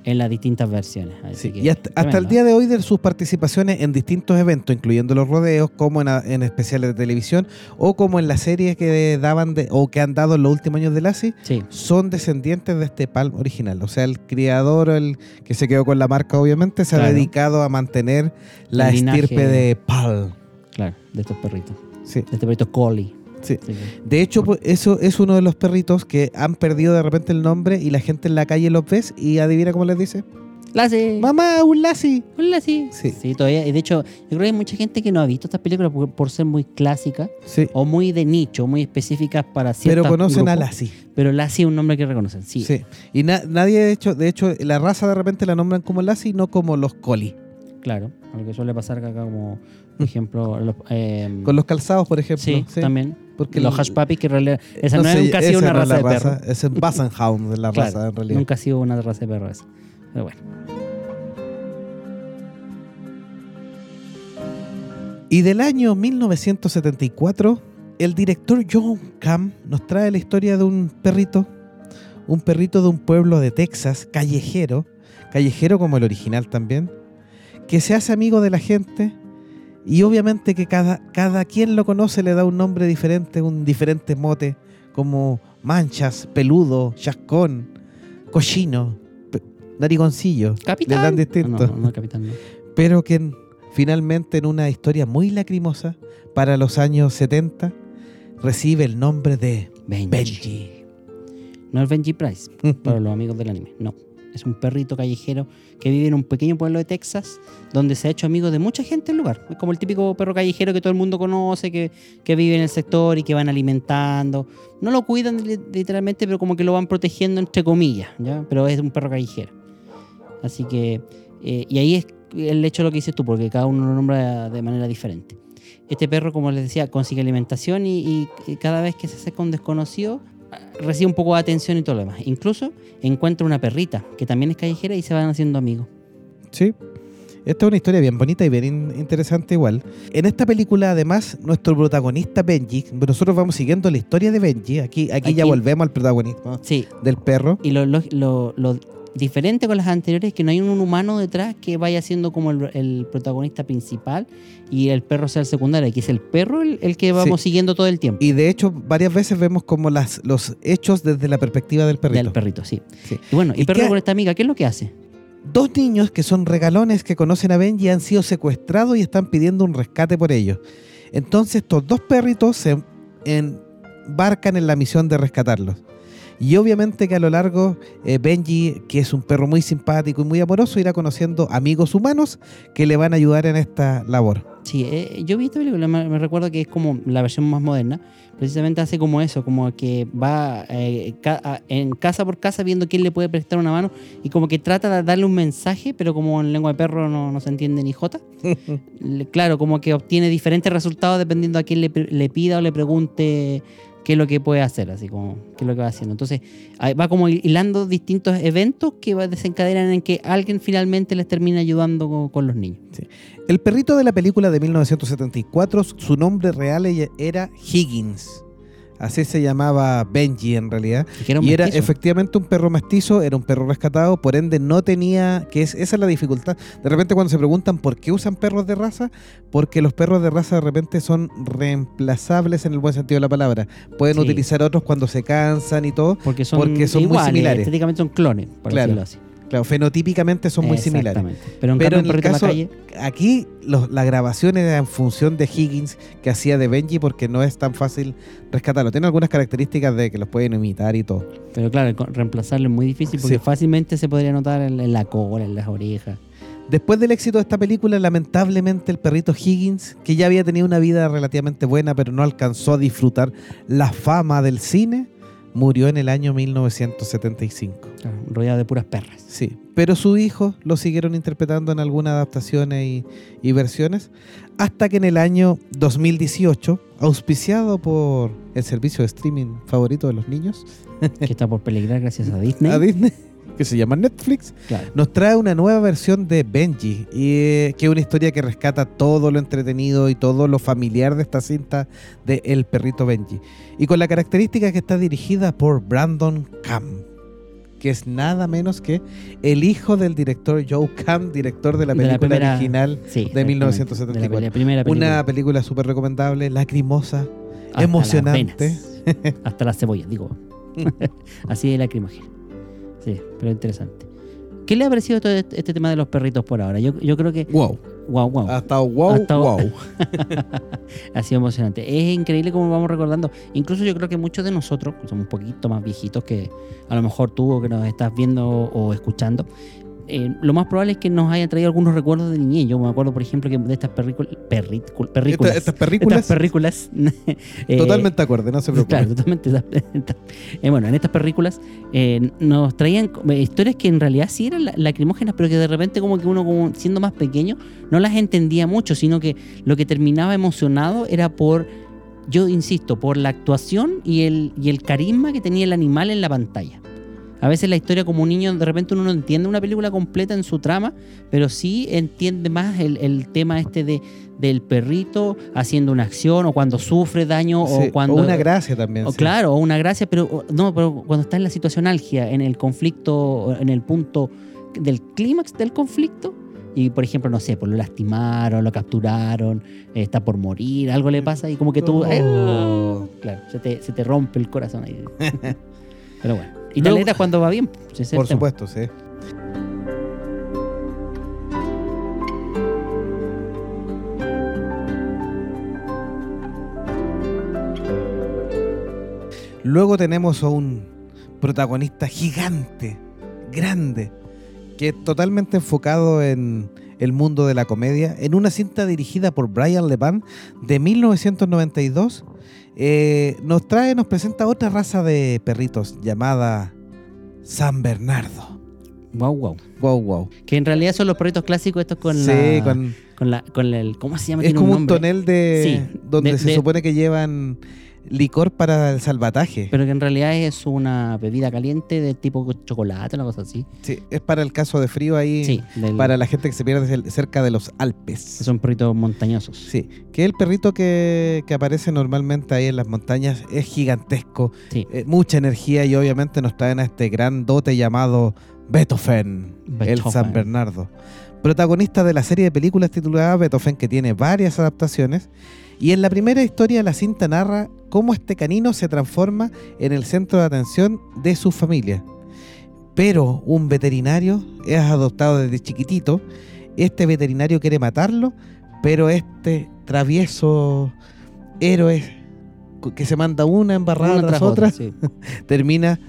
en las distintas versiones. Así Sí, que, y hasta, hasta el día de hoy de sus participaciones en distintos eventos, incluyendo los rodeos, como en, especiales de televisión, o como en las series que daban de, o que han dado en los últimos años de Lassie, Sí, son descendientes de este Palm original. O sea, el criador, el que se quedó con la marca, obviamente, se ha dedicado a mantener la estirpe de Palm. claro, de estos perritos. Sí, De este perrito Collie. Sí. De hecho, pues, eso es uno de los perritos que han perdido de repente el nombre y la gente en la calle los ves y adivina cómo les dice. Lassie. ¡Mamá, un Lassie! Un Lassie. Sí. Sí, todavía. Y de hecho, yo creo que hay mucha gente que no ha visto estas películas por, por ser muy clásicas Sí. o muy de nicho, muy específicas para ciertos Pero conocen a grupos. Lassie. Pero Lassie es un nombre que reconocen, sí. Sí. Y na- nadie, de hecho, de hecho, la raza de repente la nombran como Lassie no como los Collie. Claro. Lo que suele pasar acá como, por ejemplo, los, eh, Mm. Con los calzados, por ejemplo. sí, también. Porque los el- hash puppies que en realidad esa no, sé, es nunca ha sido una no raza de perro. Es un Bassenhound de la Claro, raza, en realidad. Nunca ha sido una raza de perro esa. Pero bueno. Y del año 1974, el director John Cam nos trae la historia de un perrito, un perrito de un pueblo de Texas, callejero, callejero como el original también, que se hace amigo de la gente y obviamente que cada, cada quien lo conoce le da un nombre diferente, un diferente mote, como manchas, peludo, chascón, cochino, narigoncillo. Capitán. Le dan distinto No, no, no, capitán no. pero que en- finalmente en una historia muy lacrimosa para los años 70 recibe el nombre de Benji. Benji. No es Benji Price, para los amigos del anime. No. Es un perrito callejero que vive en un pequeño pueblo de Texas donde se ha hecho amigo de mucha gente en el lugar. Es como el típico perro callejero que todo el mundo conoce, que, que vive en el sector y que van alimentando. No lo cuidan li- literalmente, pero como que lo van protegiendo entre comillas. Pero es un perro callejero. Así que, eh, y ahí es el hecho de lo que dices tú, porque cada uno lo nombra de manera diferente. Este perro, como les decía, consigue alimentación y- y cada vez que se acerca un desconocido, recibe un poco de atención y todo lo demás. Incluso encuentra una perrita que también es callejera y se van haciendo amigos. Sí. Esta es una historia bien bonita y bien in- interesante igual. En esta película, además, nuestro protagonista Benji, nosotros vamos siguiendo la historia de Benji. Aquí, aquí, ya volvemos al protagonismo Sí, del perro. y lo- lo diferente con las anteriores es que no hay un humano detrás que vaya siendo como el, el protagonista principal y el perro sea el secundario. Aquí es el perro el, el que vamos siguiendo todo el tiempo. Y de hecho, varias veces vemos como las, los hechos desde la perspectiva del perrito. Del perrito, sí. Sí. Y bueno, y, ¿Y perro qué- con esta amiga, ¿qué es lo que hace? Dos niños que son regalones que conocen a Benji han sido secuestrados y están pidiendo un rescate por ellos. Entonces estos dos perritos se embarcan en la misión de rescatarlos. Y obviamente que a lo largo eh, Benji, que es un perro muy simpático y muy amoroso, irá conociendo amigos humanos que le van a ayudar en esta labor. Sí, eh, yo vi esta película, me, recuerdo que es como la versión más moderna. Precisamente hace como eso, como que va eh, ca- en casa por casa viendo quién le puede prestar una mano y como que trata de darle un mensaje, pero como en lengua de perro no, no se entiende ni jota. Claro, como que obtiene diferentes resultados dependiendo a quién le, le pida o le pregunte qué es lo que puede hacer, así como qué es lo que va haciendo. Entonces va como hilando distintos eventos que desencadenan en que alguien finalmente les termina ayudando con, los niños. El perrito de la película de 1974, su nombre real era Higgins. Así se llamaba Benji en realidad. Era y era efectivamente un perro mestizo, era un perro rescatado, por ende no tenía, que es, esa es la dificultad. De repente cuando se preguntan por qué usan perros de raza, porque los perros de raza de repente son reemplazables en el buen sentido de la palabra. Pueden Sí. utilizar otros cuando se cansan y todo. Porque son, Porque son muy iguales, similares. Estéticamente son clones, por Claro, decirlo así. Claro, fenotípicamente son muy similares. Pero en Pero en el caso- calle, Aquí los- la grabación era en función de Higgins que hacía de Benji porque no es tan fácil rescatarlo. Tiene algunas características de que los pueden imitar y todo. pero claro, reemplazarlo es muy difícil porque Sí. fácilmente se podría notar en, en la cola, en las orejas. Después del éxito de esta película, lamentablemente el perrito Higgins, que ya había tenido una vida relativamente buena, pero no alcanzó a disfrutar la fama del cine, murió en el año 1975. Claro, rodeado de puras perras. Sí, pero sus hijos lo siguieron interpretando en algunas adaptaciones y, y versiones, hasta que en el año 2018, auspiciado por el servicio de streaming favorito de los niños, que está por peligrar gracias a Disney. a Disney, que se llama Netflix, Claro. nos trae una nueva versión de Benji, y, eh, que es una historia que rescata todo lo entretenido y todo lo familiar de esta cinta de El perrito Benji. Y con la característica que está dirigida por Brandon Cam, que es nada menos que el hijo del director Joe Cam, director de la De la película primera- original. Sí. 1974. De la, peli- primera película. Una película súper recomendable, lacrimosa, Hasta emocionante. las venas. Hasta las cebollas, digo. Así de lacrimógena. Sí, pero interesante. ¿Qué le ha parecido todo este, este tema de los perritos por ahora? Yo, yo creo que. Wow. Wow, wow. Ha estado wow, Ha estado- wow. ha sido emocionante. Es increíble cómo vamos recordando. Incluso yo creo que muchos de nosotros, que somos un poquito más viejitos que a lo mejor tú o que nos estás viendo o escuchando, eh, lo más probable es que nos hayan traído algunos recuerdos de niñez. Yo me acuerdo, por ejemplo, que de estas perrícul- perrículas. Estas, películas, Estas perrículas. eh, totalmente acorde, no se preocupe. Claro, totalmente. Eh, bueno, en estas películas eh, nos traían eh, historias que en realidad sí eran la- lacrimógenas, pero que de repente como que uno como siendo más pequeño no las entendía mucho, sino que lo que terminaba emocionado era por, yo insisto, por la actuación y el, y el carisma que tenía el animal en la pantalla. A veces la historia como un niño, de repente uno no entiende una película completa en su trama, pero sí entiende más el, el tema este de, del perrito haciendo una acción o cuando sufre daño Sí, o cuando... una gracia también. O sí. claro, o una gracia, pero o- no, pero cuando está en la situación algia, en el conflicto, en el punto del clímax del conflicto, y por ejemplo, no sé, pues lo lastimaron, lo capturaron, está por morir, algo le pasa y como que tú, Oh. ¡eh! claro, se te, se te rompe el corazón ahí. pero bueno, y Luego- alegras cuando va bien. Por supuesto, sí. Luego tenemos a un protagonista gigante, grande, que es totalmente enfocado en el mundo de la comedia, en una cinta dirigida por Brian Lepan de 1992. eh, nos trae, nos presenta otra raza de perritos llamada San Bernardo. Wow, wow. Wow, wow. Que en realidad son los perritos clásicos estos con sí, la... con- Con la, con el, ¿cómo se llama? es como un, tonel de Sí, donde de- se de- supone que llevan licor para el salvataje. Pero que en realidad es una bebida caliente de tipo chocolate, una cosa así. Sí, es para el caso de frío ahí, Sí, del- para la gente que se pierde cerca de los Alpes. son perritos montañosos. Sí, que el perrito que, que aparece normalmente ahí en las montañas es gigantesco, Sí. eh, mucha energía y obviamente nos traen a este gran dote llamado Beethoven, el Beethoven. San Bernardo. Protagonista de la serie de películas titulada Beethoven, que tiene varias adaptaciones. Y en la primera historia la cinta narra cómo este canino se transforma en el centro de atención de su familia. Pero un veterinario es adoptado desde chiquitito. Este veterinario quiere matarlo, pero este travieso héroe que se manda una embarrada Una tras, otra, sí, termina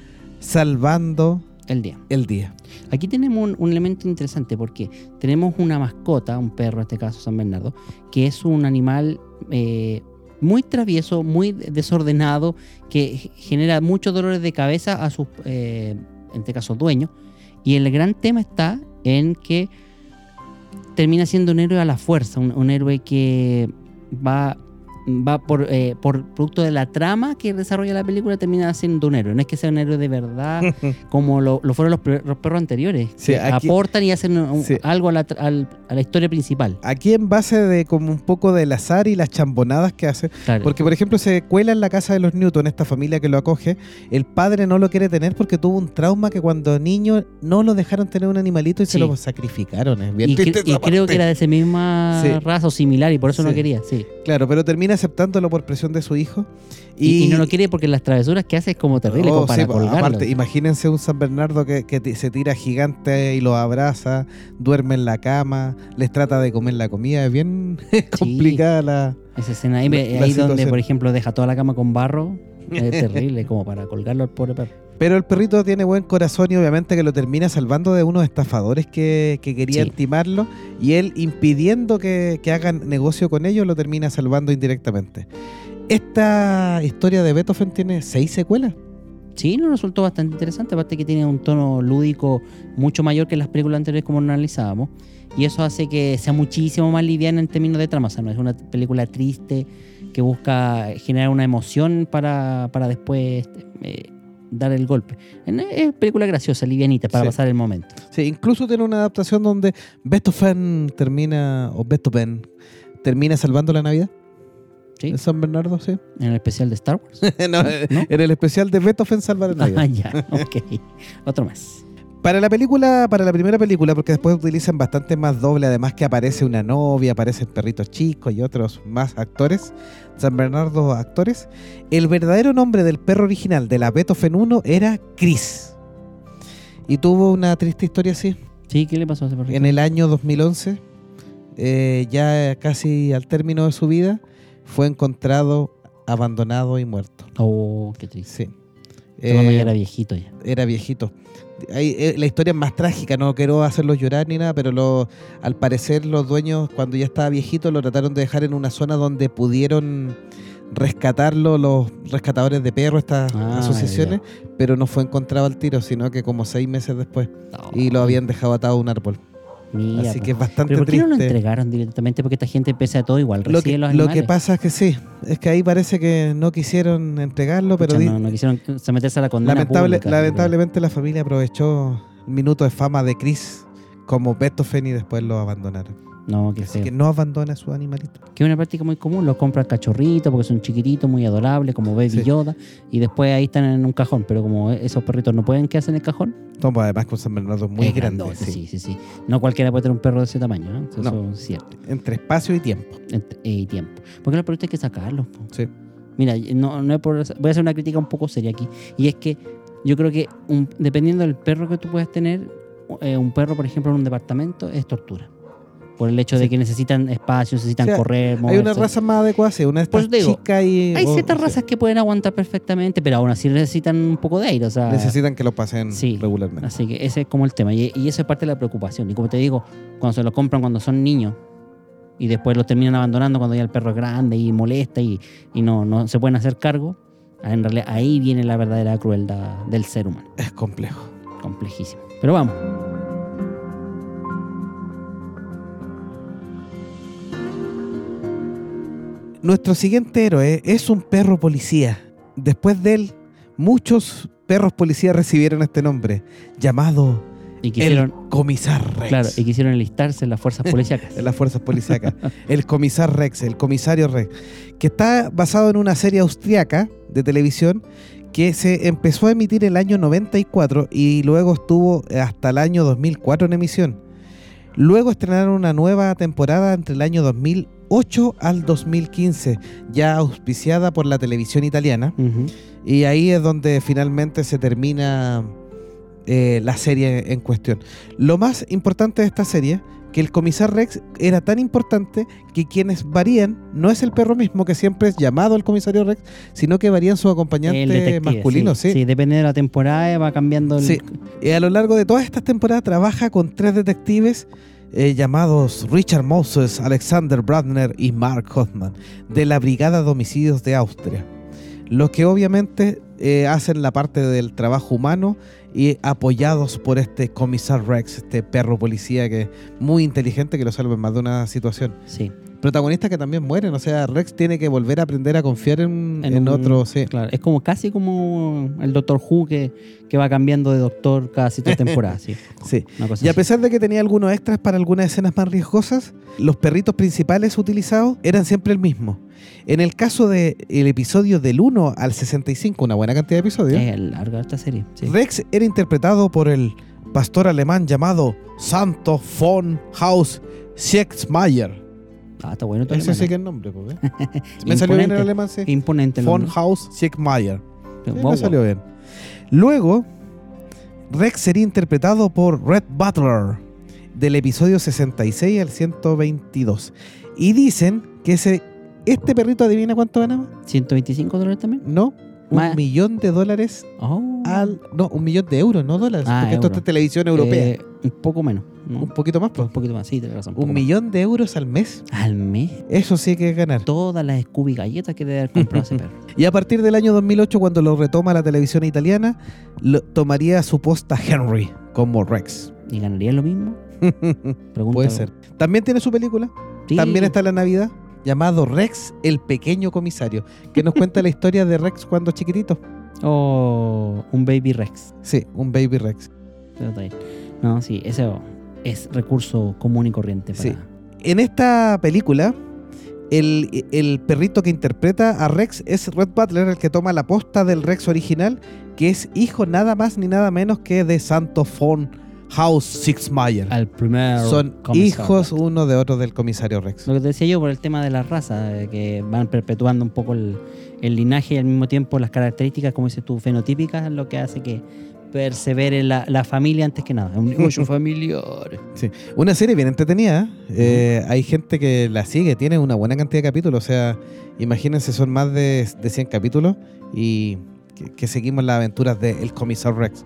salvando el día. el día. Aquí tenemos un, un elemento interesante porque tenemos una mascota, un perro en este caso San Bernardo, que es un animal eh, muy travieso, muy desordenado, que genera muchos dolores de cabeza a sus, eh, en este caso, dueños. Y el gran tema está en que termina siendo un héroe a la fuerza, un, un héroe que va, va por, eh, por producto de la trama que desarrolla la película, termina siendo un héroe. No es que sea un héroe de verdad, como lo, lo fueron los, los perros anteriores, Sí, que aquí- aportan y hacen un- Sí. algo a la, a la historia principal. Aquí en base de como un poco del azar y las chambonadas que hace. Claro. Porque, por ejemplo, se cuela en la casa de los Newton, esta familia que lo acoge. El padre no lo quiere tener porque tuvo un trauma que cuando niño no lo dejaron tener un animalito y se lo sacrificaron. Es bien y, cre- y creo que era de esa misma raza o similar y por eso no quería, sí. Claro, pero termina aceptándolo por presión de su hijo. Y, y no lo quiere porque las travesuras que hace es como terrible, Oh, como para sí, aparte, imagínense un San Bernardo que, se tira gigante y lo abraza, duerme en la cama, les trata de comer la comida. Es bien complicada la. Esa escena ahí, la- la donde, por ejemplo, deja toda la cama con barro, es terrible, como para colgarlo al pobre perro. Pero el perrito tiene buen corazón y obviamente que lo termina salvando de unos estafadores que, que querían Sí. timarlo y él impidiendo que, que hagan negocio con ellos lo termina salvando indirectamente. Esta historia de Beethoven tiene seis secuelas. Sí, nos resultó bastante interesante, aparte que tiene un tono lúdico mucho mayor que las películas anteriores como analizábamos, y eso hace que sea muchísimo más liviana en términos de trama, o sea, no es una película triste que busca generar una emoción para, para después eh, dar el golpe. Es película graciosa, livianita, para Sí. pasar el momento. Sí, incluso tiene una adaptación donde Beethoven termina, o Beethoven termina salvando la Navidad. ¿sí? de San Bernardo, sí. En el especial de Star Wars. No, ¿No? En el especial de Beethoven salva la Navidad. Ah, ya, ok. Otro más. Para la película, para la primera película, porque después utilizan bastante más doble, además que aparece una novia, aparecen perritos chicos y otros más actores, San Bernardo actores, el verdadero nombre del perro original de la Beethoven 1 era Chris. Y tuvo una triste historia así. Sí, ¿qué le pasó a ese perrito? En el año 2011, eh, ya casi al término de su vida, fue encontrado abandonado y muerto. Oh, qué triste. Sí. Cuando Eh, ya era viejito ya. era viejito. Eh, la historia es más trágica, no quiero hacerlo llorar ni nada, pero lo, al parecer los dueños cuando ya estaba viejito lo trataron de dejar en una zona donde pudieron rescatarlo los rescatadores de perros, estas Ah, asociaciones, pero no fue encontrado al tiro, sino que como seis meses después y lo habían dejado atado a un árbol. Mira, Así que es bastante ¿Pero por qué no lo triste. entregaron directamente? Porque esta gente, pese a todo, igual Lo que, los lo que pasa es que sí, es que ahí parece que no quisieron entregarlo, pero Pucha, di- no, no quisieron someterse a la condena Lamentable- pública, lamentablemente la familia aprovechó el minuto de fama de Chris como Beethoven y después lo abandonaron. No, que Así que no abandona a su animalito. Que es una práctica muy común. Los compran cachorritos porque son chiquititos, muy adorables, como Baby Sí. Yoda. Y después ahí están en un cajón. Pero como esos perritos no pueden quedarse en el cajón. No, pues además con San Bernardo muy grande. grandote, sí. sí. sí, sí, No cualquiera puede tener un perro de ese tamaño. ¿no? Eso, No. es cierto. Entre espacio y tiempo. Ent- eh, Y tiempo. Porque los perritos hay que sacarlos. po. Sí. Mira, no, no es por- voy a hacer una crítica un poco seria aquí. Y es que yo creo que un- dependiendo del perro que tú puedas tener, eh, un perro, por ejemplo, en un departamento es tortura. Por el hecho de que necesitan espacio, necesitan O sea, correr, Hay moverse. una raza más adecuada, sí, una te digo, chicas y... Hay o- ciertas razas que pueden aguantar perfectamente, pero aún así necesitan un poco de aire. O sea, Necesitan que lo pasen Sí. regularmente. Así que ese es como el tema. Y, y eso es parte de la preocupación. Y como te digo, cuando se lo compran cuando son niños y después los terminan abandonando cuando ya el perro es grande y molesta y, y no, no se pueden hacer cargo, en realidad ahí viene la verdadera crueldad del ser humano. Es complejo. Complejísimo. Pero vamos. Nuestro siguiente héroe es un perro policía. Después de él, muchos perros policías recibieron este nombre, llamado Y quisieron, el Comisar Rex. claro, y quisieron enlistarse en las fuerzas policíacas. en las fuerzas policíacas. el Comisar Rex, el Comisario Rex, que está basado en una serie austriaca de televisión que se empezó a emitir en el año 94 y luego estuvo hasta el año 2004 en emisión. Luego estrenaron una nueva temporada entre el año 2008 al 2015, ya auspiciada por la televisión italiana. Y ahí es donde finalmente se termina eh, la serie en cuestión. Lo más importante de esta serie, que el comisar Rex era tan importante que quienes varían no es el perro mismo que siempre es llamado el comisario Rex, sino que varían su acompañante masculino. Sí, sí, depende de la temporada, va cambiando el. Sí. Y a lo largo de todas estas temporadas trabaja con tres detectives eh, llamados Richard Moses, Alexander Bradner y Mark Hoffman, de la Brigada de Homicidios de Austria. Los que obviamente eh, hacen la parte del trabajo humano y apoyados por este comisar Rex, este perro policía que muy inteligente que lo salva en más de una situación. Sí, Protagonistas que también mueren, o sea, Rex tiene que volver a aprender a confiar en, En en un- otro. Sí. claro. Es como casi como el Doctor Who que, que va cambiando de doctor casi tres temporadas. Sí, sí. Y a así. pesar de que tenía algunos extras para algunas escenas más riesgosas, los perritos principales utilizados eran siempre el mismo. En el caso del episodio del 1 al 65, una buena cantidad de episodios, Es larga esta serie. Sí. Rex era interpretado por el pastor alemán llamado Santo von Haus Siegsmayer. Ah, está bueno. Ese sí que es el nombre, ¿eh? Me salió bien el alemán, sí. Imponente. el Von. Haus. Sí, Guau, me salió bien. Luego, Rex sería interpretado por Red Butler del episodio 66 al 122. Y dicen que ese, este perrito adivina cuánto ganaba. guau. 125 dólares también. No, un millón de dólares Oh. al. No, un millón de euros, no dólares. Ah, porque esto euros. es televisión europea. Eh, un poco menos. ¿no? un poquito más, pues. Un poquito más, sí, tienes razón. Un millón de euros al mes. Al mes. Eso sí que es ganar. Todas las Scooby galletas que debe haber comprado ese perro. Y a partir del año 2008, cuando lo retoma la televisión italiana, lo- tomaría su posta Henry como Rex. ¿Y ganaría lo mismo? Puede ser. También tiene su película. Sí. También está la Navidad. Llamado Rex, el pequeño comisario. Que nos cuenta la historia de Rex cuando chiquitito. O un Baby Rex. Sí, un baby Rex. No, sí, ese es recurso común y corriente para. Sí. En esta película, el, el perrito que interpreta a Rex es Red Butler, el que toma la posta del Rex original, que es hijo nada más ni nada menos que de Santo von Haus Sixmeyer. Al primer. Son comisario. hijos uno de otro del comisario Rex. Lo que te decía yo por el tema de la raza, que van perpetuando un poco el, el linaje y al mismo tiempo las características, como dices tú, fenotípicas, lo que hace que persevere la, la familia antes que nada. Es un negocio familiar. Una serie bien entretenida. ¿eh? Eh, hay gente que la sigue, tiene una buena cantidad de capítulos. O sea, imagínense, son más de, de 100 capítulos y que, que seguimos las aventuras del comisario Rex.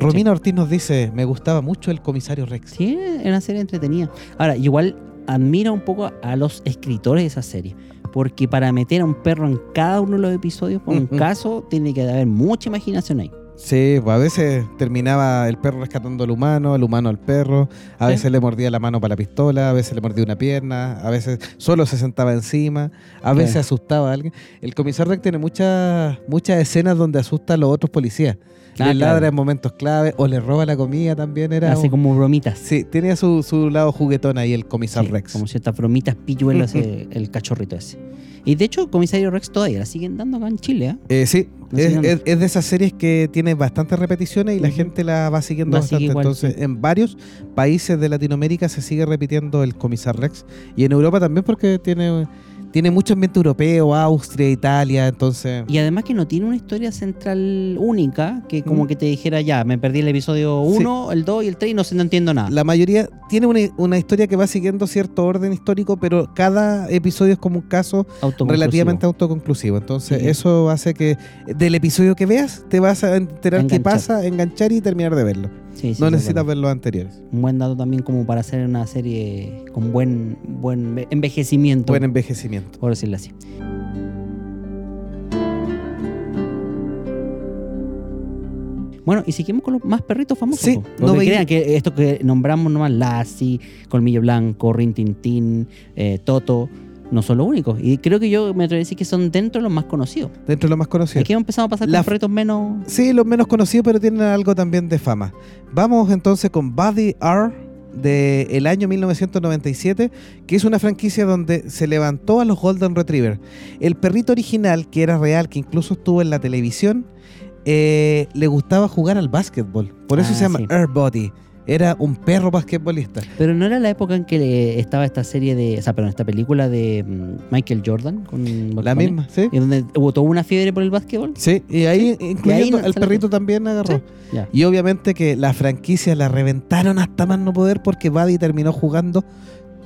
Romina Ortiz nos dice, me gustaba mucho el comisario Rex. Sí, es una serie entretenida. Ahora, igual admira un poco a los escritores de esa serie. Porque para meter a un perro en cada uno de los episodios, por un caso, tiene que haber mucha imaginación ahí. Sí, pues a veces terminaba el perro rescatando al humano, el humano al perro, a Sí. veces le mordía la mano para la pistola, a veces le mordía una pierna, a veces solo se sentaba encima, a veces Sí. asustaba a alguien. El comisario Rex tiene muchas muchas escenas donde asusta a los otros policías. Ah, le ladra en momentos clave o le roba la comida también. Era Hace un- como bromitas. Sí, tenía su, su lado juguetón ahí el comisario Sí, Rex. Como ciertas bromitas pilluelas eh, el cachorrito ese. Y de hecho, Comisario Rex todavía la siguen dando acá en Chile. ¿eh? Eh, sí, es, de esas series que tiene bastantes repeticiones y la gente la va siguiendo La sigue bastante. igual, Entonces, sí. en varios países de Latinoamérica se sigue repitiendo el Comisar Rex. Y en Europa también porque tiene, tiene mucho ambiente europeo, Austria, Italia, entonces... Y además que no tiene una historia central única, que como Mm. que te dijera ya, me perdí el episodio 1, el 2 y el 3 y no no entiendo nada. La mayoría tiene una, una historia que va siguiendo cierto orden histórico, pero cada episodio es como un caso Autoconclusivo. relativamente autoconclusivo. Entonces, Sí. eso hace que del episodio que veas te vas a enterar qué Enganchar. pasa, enganchar y terminar de verlo. Sí, no necesitas ver los anteriores. Un buen dato también como para hacer una serie con buen, buen envejecimiento, Buen envejecimiento. Por decirlo así. Bueno, y seguimos con los más perritos famosos. Sí, po. no veía- crean que esto que nombramos nomás, Lassie, Colmillo Blanco, Rin Tin Tin, eh, Toto, no son los únicos. Y creo que yo me atrevo a decir que son dentro de los más conocidos. Dentro de los más conocidos. Aquí hemos empezado a pasar La con perritos menos. Sí, los menos conocidos, pero tienen algo también de fama. Vamos entonces con Buddy R del año 1997, que es una franquicia donde se levantó a los Golden Retriever. El perrito original, que era real, que incluso estuvo en la televisión, eh, le gustaba jugar al básquetbol. Por eso Ah, se llama sí. Air Buddy. Era un perro basquetbolista. Pero no era la época en que estaba esta serie de. O sea, perdón, esta película de mm, Michael Jordan con La Bunny, misma, ¿sí? Y donde hubo toda una fiebre por el básquetbol. Sí, y ahí incluyendo sale perrito también agarró. Sí. Y obviamente que la franquicia la reventaron hasta más no poder porque Buddy terminó jugando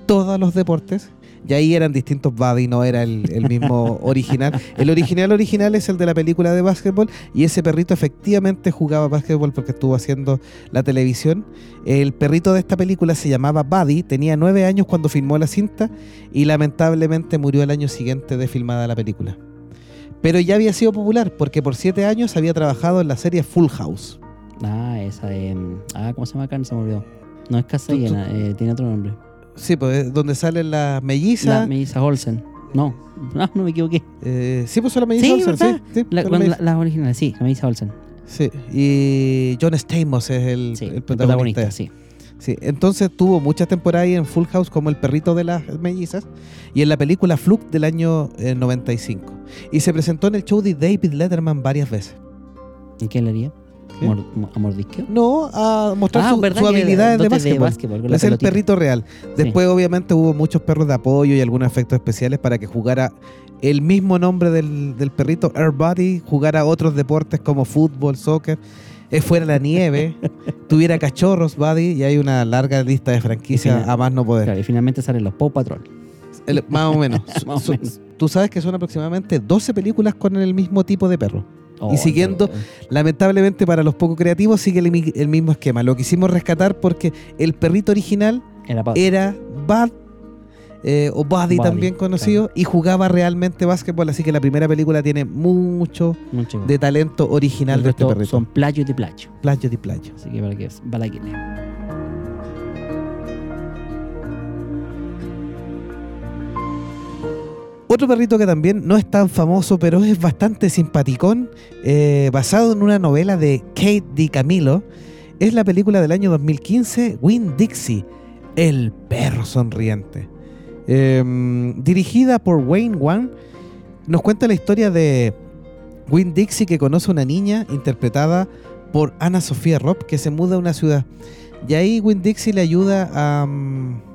todos los deportes. Y ahí eran distintos Buddy, no era el, el mismo original. El original original es el de la película de básquetbol y ese perrito efectivamente jugaba básquetbol porque estuvo haciendo la televisión. El perrito de esta película se llamaba Buddy, tenía nueve años cuando filmó la cinta y lamentablemente murió el año siguiente de filmada la película. Pero ya había sido popular porque por siete años había trabajado en la serie Full House. Ah, esa de. mm, Ah, ¿cómo se llama acá? Se me olvidó. No es Llena, eh, tiene otro nombre. Sí, pues es donde salen las mellizas. La Melissa Olsen. No, no, no me equivoqué. Eh, sí, pues son las mellizas Sí, Olsen, ¿verdad? sí. sí, La- cuando- las la- las originales, sí, la Melissa Olsen. mellizas. Sí, y John Stamos es el, Sí, el el protagonista. protagonista, sí. Sí, entonces tuvo muchas temporadas ahí en Full House como el perrito de las mellizas y en la película Fluke del año eh, 95. Y se presentó en el show de David Letterman varias veces. ¿Y qué le haría? ¿A mordisqueo? No, a mostrar su, Ah, ¿verdad su que habilidad de básquetbol. es el perrito real. Después, obviamente, hubo muchos perros de apoyo y algunos efectos especiales para que jugara el mismo nombre del, del perrito, Air Buddy, jugara otros deportes como fútbol, soccer, eh, fuera la nieve, tuviera cachorros, Buddy, y hay una larga lista de franquicias a más no poder. Claro, y finalmente salen los Paw Patrol. El- más o menos. Más o Su- menos. Tú sabes que son aproximadamente 12 películas con el mismo tipo de perro. Oh, siguiendo- pero- Lamentablemente para los poco creativos sigue el, mi- el mismo esquema. Lo quisimos rescatar porque el perrito original Era Bud eh, o Buddy, también conocido y jugaba realmente básquetbol. Así que la primera película tiene mucho mucho. de talento original de este perrito. Son playo de playo. Playo de playo. Así que para que para que Otro perrito que también no es tan famoso, pero es bastante simpaticón, eh, basado en una novela de Kate DiCamillo, es la película del año 2015, Win Dixie, El perro sonriente. Eh, dirigida por Wayne Wang, nos cuenta la historia de Win Dixie que conoce a una niña interpretada por Ana Sofía Robb que se muda a una ciudad. Y ahí Win Dixie le ayuda a mm,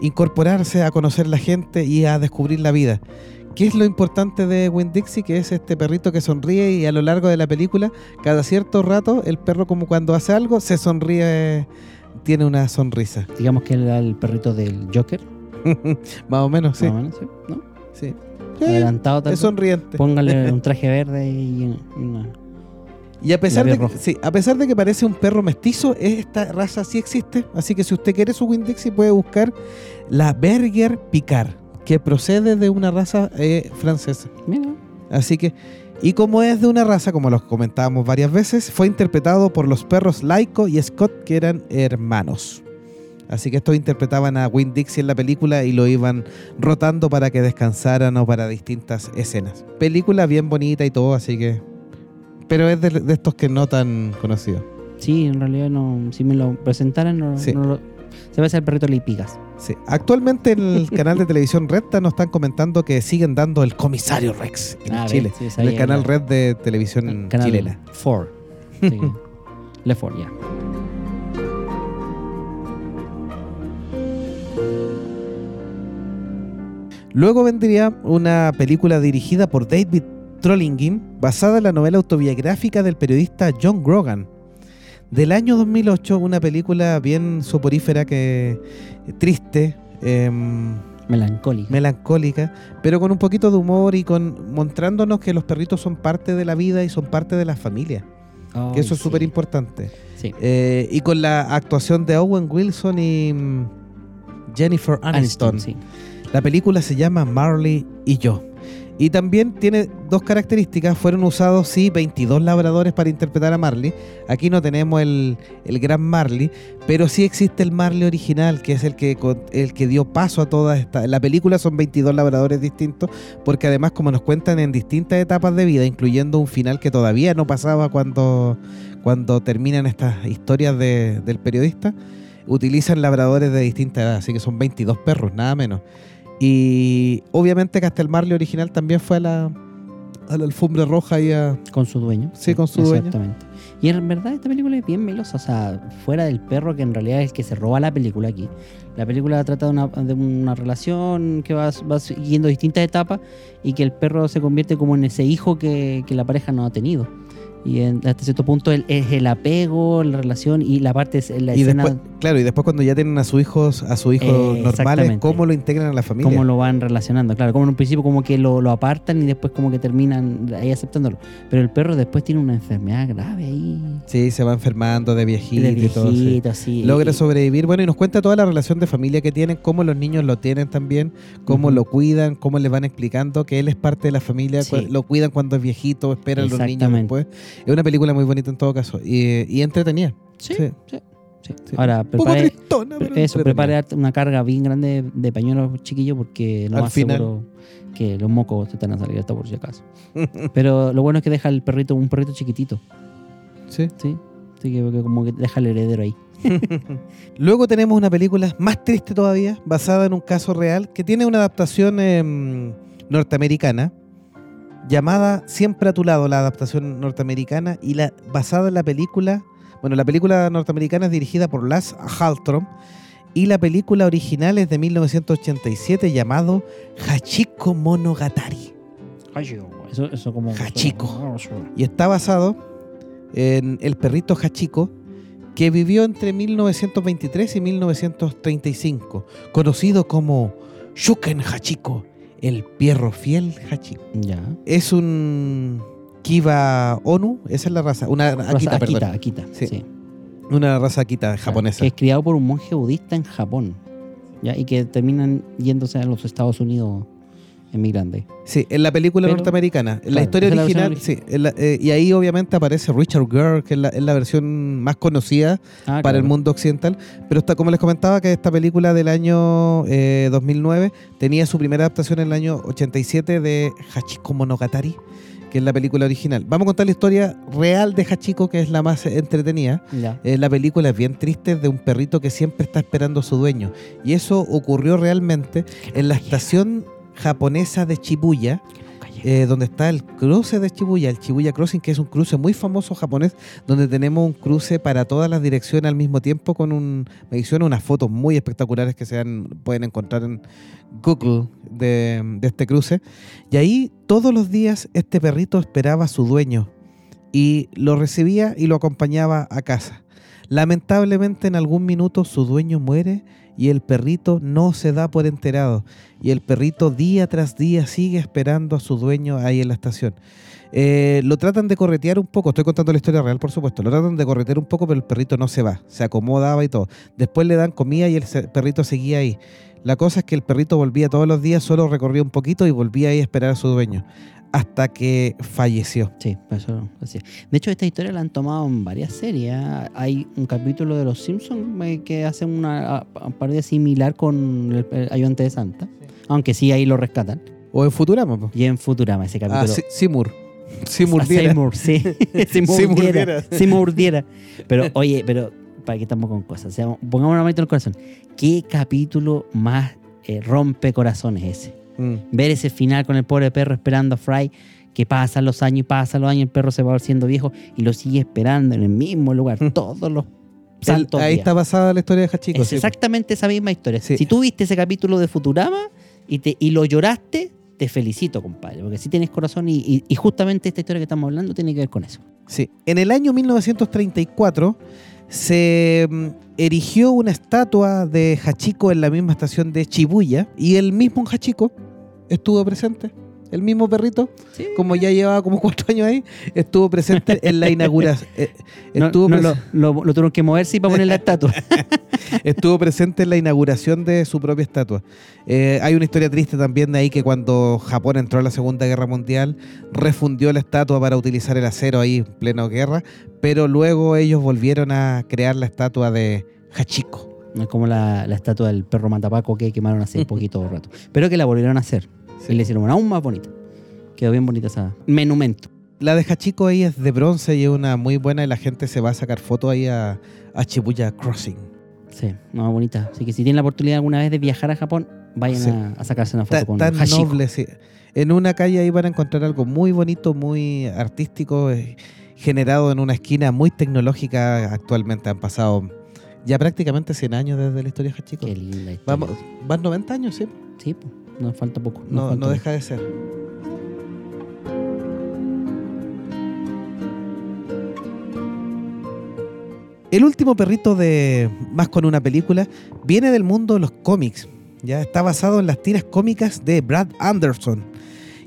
incorporarse, a conocer la gente y a descubrir la vida. ¿Qué es lo importante de Win Dixie? Que es este perrito que sonríe y a lo largo de la película, cada cierto rato, el perro como cuando hace algo, se sonríe, tiene una sonrisa. Digamos que era el perrito del Joker. Más o menos, sí. más o menos, ¿sí? ¿No? sí. Sí, Adelantado tal es sonriente. Póngale un traje verde y una. Y a pesar, de que, sí, a pesar de que parece un perro mestizo, esta raza sí existe. Así que si usted quiere su Win Dixie, puede buscar la Berger Picard, que procede de una raza eh, francesa. Mira. Así que, y como es de una raza, como los comentábamos varias veces, fue interpretado por los perros Laiko y Scott, que eran hermanos. Así que estos interpretaban a Win Dixie en la película y lo iban rotando para que descansaran o para distintas escenas. Película bien bonita y todo, así que. Pero es de, de estos que no tan conocidos. Sí, en realidad no. Si me lo presentaran, no, Sí. no lo. Se parece al perrito Lipigas. Sí. Actualmente en el canal de televisión Red nos están comentando que siguen dando el comisario Rex en Ah, Chile. sí, en el canal Red de televisión Canal chilena. 4. Sí. Le 4, ya. Luego vendría una película dirigida por David Trollingin, basada en la novela autobiográfica del periodista John Grogan. Del año 2008, una película bien soporífera que triste, em, Melancólica. melancólica, pero con un poquito de humor y con mostrándonos que los perritos son parte de la vida y son parte de la familia, que eso es súper importante. Sí. Eh, y con la actuación de Owen Wilson y mm, Jennifer Aniston. Aniston, sí. La película se llama Marley y yo. Y también tiene dos características. Fueron usados, sí, 22 labradores para interpretar a Marley. Aquí no tenemos el, el gran Marley, pero sí existe el Marley original, que es el que, el que dio paso a toda esta... La película son 22 labradores distintos, porque además, como nos cuentan en distintas etapas de vida, incluyendo un final que todavía no pasaba cuando, cuando terminan estas historias de- del periodista, utilizan labradores de distinta edad, así que son 22 perros, nada menos. Y obviamente que hasta el Marley original también fue a la, a la alfombra roja y a... Con su dueño. Sí, con su dueño. Exactamente. Y en verdad esta película es bien melosa, o sea, fuera del perro que en realidad es el que se roba la película aquí. La película trata de una, de una relación que va, va siguiendo distintas etapas y que el perro se convierte como en ese hijo que, que la pareja no ha tenido. Y en- hasta cierto punto el- es el apego, la relación y la parte, es la Y escena, después, claro, y después cuando ya tienen a sus hijos, a sus hijos Eh, normales, cómo lo integran a la familia. cómo lo van relacionando. Claro, como en un principio como que lo, lo apartan y después como que terminan ahí aceptándolo. Pero el perro después tiene una enfermedad grave ahí. Sí, se va enfermando de viejito, De y todo. sí. viejito, sí. Logra Y- sobrevivir. Bueno, y nos cuenta toda la relación de familia que tienen, cómo los niños lo tienen también, cómo lo cuidan, cómo les van explicando que él es parte de la familia, Sí. lo cuidan cuando es viejito, esperan los niños después. Es una película muy bonita en todo caso y, y entretenida. Sí, Sí. sí, sí. Sí. Ahora, prepare, tristona, pero eso, prepare una carga bien grande de pañuelos chiquillos porque no Al más final. seguro que los mocos te están a salir hasta por si acaso. Pero lo bueno es que deja el perrito, un perrito chiquitito, Sí. ¿sí? Así que, que como que deja el heredero ahí. Luego tenemos una película más triste todavía, basada en un caso real, que tiene una adaptación em, norteamericana, llamada Siempre a tu lado, la adaptación norteamericana, y la basada en la película, bueno, la película norteamericana es dirigida por Lars Hallström, y la película original es de 1987 llamado Hachiko Monogatari. Eso, eso como... Hachiko. y está basado en el perrito Hachiko que vivió entre 1923 y 1935, conocido como Shuken Hachiko, el perro fiel Hachiko. Ya. Es un Kiba Onu, esa es la raza, una Raza Akita, Akita, Akita, Sí. sí. una raza Akita japonesa. Que es criado por un monje budista en Japón. ¿ya? Y que terminan yéndose a los Estados Unidos emigrando. Sí, en la película Pero- norteamericana. En la historia la original, sí. en la- eh, y ahí obviamente aparece Richard Gere, que es la, es la versión más conocida Ah, para el mundo occidental. Pero está, como les comentaba, que esta película del año eh, 2009 tenía su primera adaptación en el año 87 de Hachiko Monogatari, que es la película original. Vamos a contar la historia real de Hachiko, que es la más entretenida. Eh, la película es bien triste de un perrito que siempre está esperando a su dueño. Y eso ocurrió realmente en la estación japonesa de Shibuya, eh, donde está el cruce de Shibuya, el Shibuya Crossing, que es un cruce muy famoso japonés, donde tenemos un cruce para todas las direcciones al mismo tiempo con un, me hicieron unas fotos muy espectaculares que se han- pueden encontrar en Google de, de este cruce. Y ahí todos los días este perrito esperaba a su dueño y lo recibía y lo acompañaba a casa. Lamentablemente en algún minuto su dueño muere y el perrito no se da por enterado. Y el perrito día tras día sigue esperando a su dueño ahí en la estación. Eh, lo tratan de corretear un poco, estoy contando la historia real por supuesto, lo tratan de corretear un poco pero el perrito no se va, se acomodaba y todo. Después le dan comida y el perrito seguía ahí. La cosa es que el perrito volvía todos los días, solo recorría un poquito y volvía ahí a esperar a su dueño, hasta que falleció. Sí, por eso decía. De hecho, esta historia la han tomado en varias series. ¿ah? Hay un capítulo de Los Simpsons eh, que hace una parodia similar con el, el ayudante de Santa. Aunque sí, ahí lo rescatan. O en Futurama. po. Y en Futurama ese capítulo. Ah, Si- Seymour. Seymour Ah, Diera. Seymour, sí. Seymour Seymour Diera. Seymour Diera. Pero, oye, pero para que estamos con cosas. O sea, pongamos una mano en el corazón. ¿Qué capítulo más eh, rompe corazones ese? Mm. ver ese final con el pobre perro esperando a Fry, que pasan los años y pasan los años, el perro se va haciendo viejo y lo sigue esperando en el mismo lugar todos los El- santos ahí días. está basada la historia de Hachiko. es sí. exactamente esa misma historia. Sí. Si tú viste ese capítulo de Futurama y, te, y lo lloraste, te felicito, compadre, porque si tienes corazón y, y- y justamente esta historia que estamos hablando tiene que ver con eso. Sí. En el año 1934 se mm, erigió una estatua de Hachiko en la misma estación de Shibuya y el mismo Hachiko estuvo presente el mismo perrito, Sí. como ya llevaba como cuatro años ahí, estuvo presente en la inauguración. eh, No, lo, lo- lo tuvieron que mover, sí, para poner la estatua. estuvo presente en la inauguración de su propia estatua. Eh, hay una historia triste también de ahí que cuando Japón entró a la Segunda Guerra Mundial, refundió la estatua para utilizar el acero ahí en plena guerra, pero luego ellos volvieron a crear la estatua de Hachiko. No es como la, la estatua del perro matapaco que quemaron hace poquito rato. Pero que la volvieron a hacer. Sí. Y le hicieron aún más bonita. Quedó bien bonita esa menumento. La de Hachiko ahí es de bronce y es una muy buena y la gente se va a sacar fotos ahí a, a Shibuya Crossing. Sí, no, bonita. Así que si tienen la oportunidad alguna vez de viajar a Japón, vayan Sí. a, a sacarse una foto Ta- con tan Hashiko. noble, sí. En una calle ahí van a encontrar algo muy bonito, muy artístico, eh, generado en una esquina muy tecnológica actualmente. Han pasado ya prácticamente 100 años desde la historia de Hachiko. Qué linda historia. Vamos, van 90 años, sí. Sí, pues, nos falta poco. nos No, falta no poco. deja de ser. El último perrito de más con una película viene del mundo de los cómics. Ya está basado en las tiras cómicas de Brad Anderson.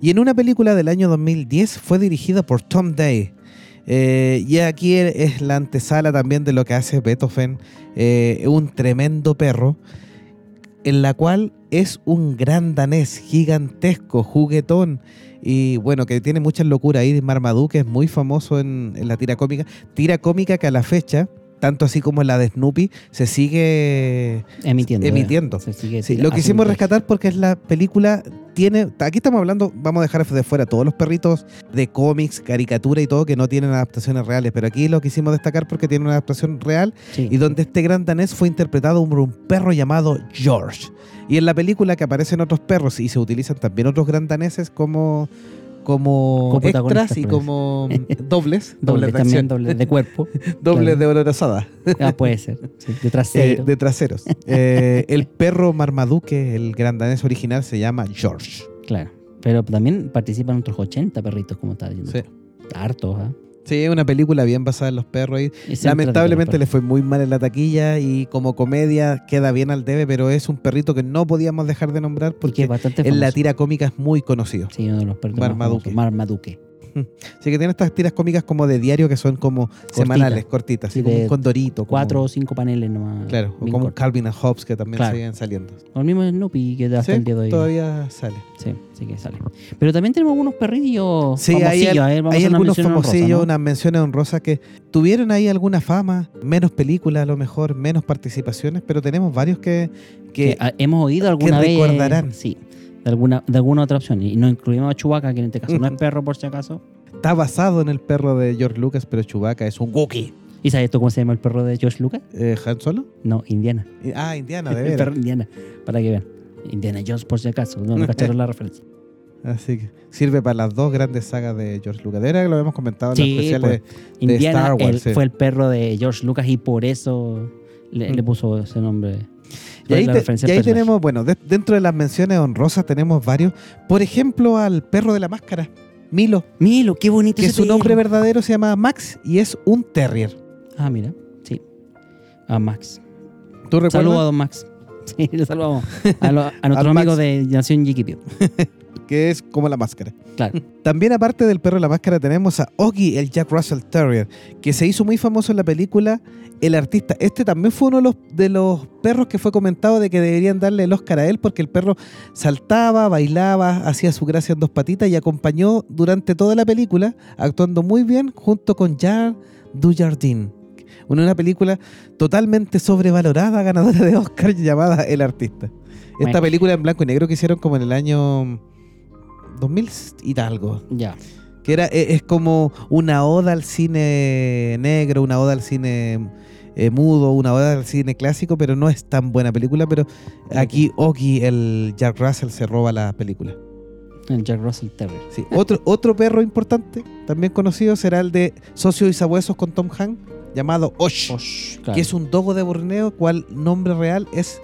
Y en una película del año 2010 fue dirigida por Tom Day. Eh, y aquí es la antesala también de lo que hace Beethoven, eh, un tremendo perro, en la cual es un gran danés gigantesco, juguetón, y bueno, que tiene mucha locura ahí. Marmaduke es muy famoso en, en la tira cómica. Tira cómica que a la fecha, tanto así como la de Snoopy, se sigue Emitiendo. emitiendo. eh. Se sigue Sí, lo quisimos rescatar porque es la película tiene aquí estamos hablando vamos a dejar de fuera todos los perritos de cómics caricatura y todo que no tienen adaptaciones reales pero aquí lo quisimos destacar porque tiene una adaptación real Sí. y donde este gran danés fue interpretado por un perro llamado George y en la película que aparecen otros perros y se utilizan también otros gran daneses como como Como extras y parece. como dobles Doble dobles de también, acción, doble de cuerpo. dobles claro. de olor asada Ah, puede ser. sí, De eh, trasero. de traseros. Eh, el perro Marmaduke, el gran danés original, se llama George. Claro. Pero también participan otros 80 perritos, como estaba diciendo. Sí. Hartos, ¿ah? Sí, es una película bien basada en los perros. Y lamentablemente le fue muy mal en la taquilla y como comedia queda bien al debe, pero es un perrito que no podíamos dejar de nombrar perros. Porque en la tira cómica es muy conocido. Sí, uno de los perritos más Marmaduke. Marmaduke. Así que tiene estas tiras cómicas como de diario que son como semanales, cortitas, así Sí, como un condorito. como- Cuatro o cinco paneles nomás. Claro, o como cortos. Calvin and Hobbes que también Claro. siguen saliendo. O el mismo Snoopy que hasta Sí, el día de hoy. todavía sale. Sí, sí que sale. Pero también tenemos algunos perrillos Sí, hay, famosillos. vamos hay una algunos famosillos, ¿no? unas menciones honrosas que tuvieron ahí alguna fama, menos películas a lo mejor, menos participaciones, pero tenemos varios que, que que ah, hemos oído alguna vez. recordarán. Sí, de alguna, de alguna otra opción. Y no incluimos a Chewbacca, que en este caso no es perro por si acaso. está basado en el perro de George Lucas, pero Chewbacca es un Wookiee. ¿Y sabes tú cómo se llama el perro de George Lucas? Eh, ¿Han Solo? No, Indiana. Ah, Indiana, de el veras. perro Indiana, para que vean. Indiana Jones por si acaso, no, no cacharon la referencia. Así que sirve para las dos grandes sagas de George Lucas. De veras que lo habíamos comentado en Sí, los especiales. Indiana Star Wars, él sí. fue el perro de George Lucas y por eso le, Mm. le puso ese nombre. Y ahí, te- y tenemos, bueno, de- dentro de las menciones honrosas tenemos varios. Por ejemplo, al perro de la máscara, Milo, Milo, qué bonito que ese su nombre perro. verdadero se llama Max y es un terrier. Ah, mira, sí. A Max. ¿Tú recuerdas? Saludos a don Max. Sí, le saludamos. A, lo- a nuestro Al amigo Max. de Nación Yiquipio. que es como la máscara. Claro. También aparte del perro de la máscara tenemos a Oggy, el Jack Russell Terrier, que se hizo muy famoso en la película El Artista. Este también fue uno de los, de los perros que fue comentado de que deberían darle el Oscar a él porque el perro saltaba, bailaba, hacía su gracia en dos patitas y acompañó durante toda la película, actuando muy bien junto con Jar Dujardin. Una, una película totalmente sobrevalorada, ganadora de Oscar llamada El Artista. Esta Bueno. película en blanco y negro que hicieron como en el año 2000 y algo. Ya. Que era, e- es como una oda al cine negro, una oda al cine eh, mudo, una oda al cine clásico, pero no es tan buena película. Pero aquí Oki, el Jack Russell, se roba la película. El Jack Russell Terrier. Sí. Otro, otro perro importante, también conocido, será el de Socio y Sabuesos con Tom Hanks, llamado Osh, Osh, claro. que es un dogo de Borneo, cual nombre real es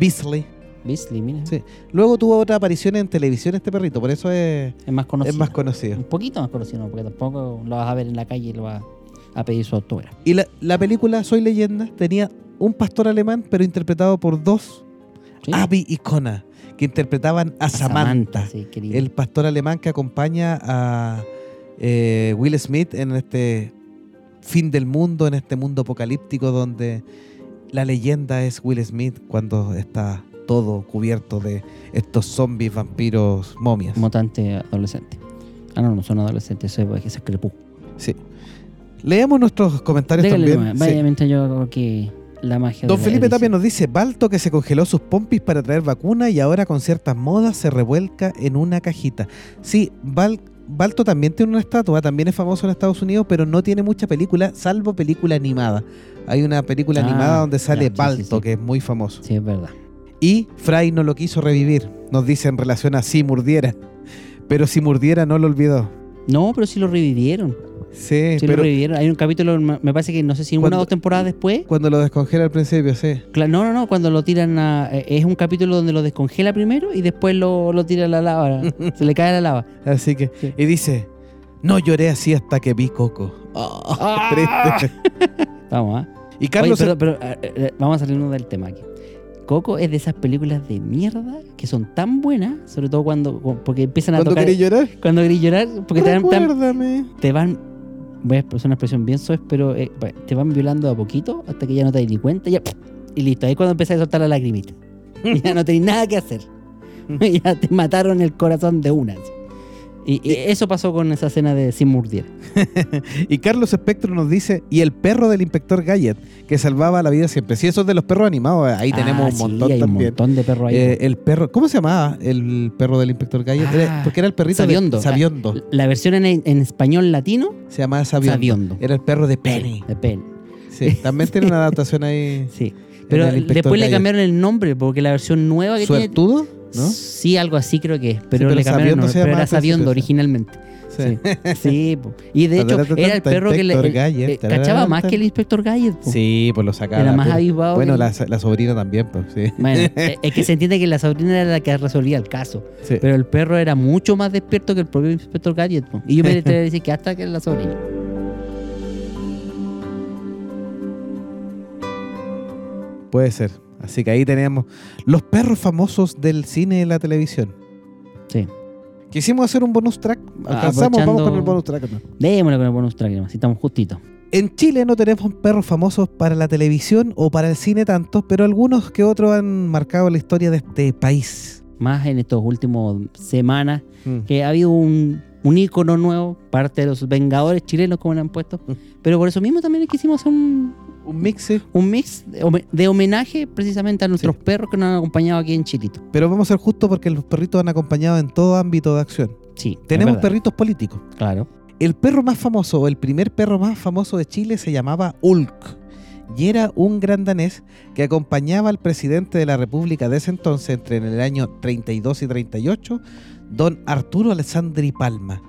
Beasley. Beasley, mira. Sí. Luego tuvo otra aparición en televisión este perrito, por eso es, Es más conocido. es más conocido. Un poquito más conocido, ¿no? porque tampoco lo vas a ver en la calle y lo vas a pedir su autógrafo. Y la, la película Soy Leyenda tenía un pastor alemán, pero interpretado por dos, ¿Sí? Abby y Kona, que interpretaban a, Samantha, sí, el pastor alemán que acompaña a eh, Will Smith en este fin del mundo, en este mundo apocalíptico donde la leyenda es Will Smith cuando está todo cubierto de estos zombies, vampiros, momias. Mutante adolescente. Ah, no, no son adolescentes, eso es, eso es crepú. Sí. Leemos nuestros comentarios Déjale también. Sí. Vaya, mientras yo hago aquí la magia Don de la Felipe. Tapia nos dice, Balto que se congeló sus pompis para traer vacuna y ahora con ciertas modas se revuelca en una cajita. Sí, Bal- Balto también tiene una estatua, también es famoso en Estados Unidos, pero no tiene mucha película, salvo película animada. Hay una película Ah, animada donde sale ya, sí, sí, Balto, sí. que es muy famoso. Sí, es verdad. Y Fry no lo quiso revivir, nos dice en relación a si murdiera. Pero si murdiera no lo olvidó. No, pero sí lo revivieron. Sí, Sí lo pero revivieron. Hay un capítulo, me parece que no sé si una o dos temporadas después. cuando lo descongela al principio, sí. No, no, no, cuando lo tiran a... eh, Es un capítulo donde lo descongela primero y después lo, lo tira a la lava. se le cae a la lava. Así que, Sí. y dice, no lloré así hasta que vi Coco. Oh, Ah. triste. Vamos, ¿ah? Y Carlos, Oye, pero, pero, eh, eh, vamos a salirnos del tema aquí. Coco es de esas películas de mierda que son tan buenas, sobre todo cuando... Porque empiezan a cuando tocar... querés llorar, Cuando querés llorar, porque te dan, te recuérdame. te van, voy a usar una expresión bien soez, pero eh, te van violando a poquito hasta que ya no te das ni cuenta ya, y listo. Ahí es cuando empiezas a soltar la lagrimita. Y ya no tenés nada que hacer. ya te mataron el corazón de una. así. Y, y eso pasó con esa escena de Sin Murdiera. Y Carlos Espectro nos dice, y el perro del inspector Gadget, que salvaba la vida siempre. Sí, eso es de los perros animados, ahí tenemos Ah, un sí, montón hay también. un montón de perros ahí. Eh, el perro, ¿cómo se llamaba el perro del inspector Gadget? Era- Ah, porque era el perrito Sabiondo. de Sabiondo. la versión en, en español latino, Se llamaba Sabiondo. Sabiondo. Era el perro de Penny. De Penny. Sí, también tiene una adaptación ahí. Sí. Pero después le cambiaron el nombre porque la versión nueva que tiene. Sí, algo así creo que es. Pero, pero le cambiaron pero era sí. originalmente. Sí. Sí, y de hecho era el perro que le el- eh, cachaba más que el inspector Gadget. po. Sí, pues lo sacaba. Era más avivado. Bueno, que- la, la sobrina también, pues sí. Bueno, eh, es que se entiende que la sobrina era la que resolvía el caso. Sí. Pero el perro era mucho más despierto que el propio inspector Gadget. po. Y yo me atrevería a decir que hasta que la sobrina. Puede ser. Así que ahí tenemos los perros famosos del cine y la televisión. Sí. Quisimos hacer un bonus track. Ah, Alcanzamos, vamos con el bonus track. ¿no? Démosle con el bonus track, si estamos justitos. En Chile no tenemos perros famosos para la televisión o para el cine tantos, pero algunos que otros han marcado la historia de este país. Más en estos últimos semanas, Mm. que ha habido un, un ícono nuevo, parte de los Vengadores chilenos, como le han puesto. Mm. Pero por eso mismo también quisimos hacer un, Un mix, un mix de, home- de homenaje precisamente a nuestros perros que nos han acompañado aquí en Chilito. Pero vamos a ser justos porque los perritos han acompañado en todo ámbito de acción. Sí. Tenemos perritos políticos. Claro. El perro más famoso, o el primer perro más famoso de Chile, se llamaba Ulk. Y era un gran danés que acompañaba al presidente de la República de ese entonces, entre en el año 32 y 38, don Arturo Alessandri Palma.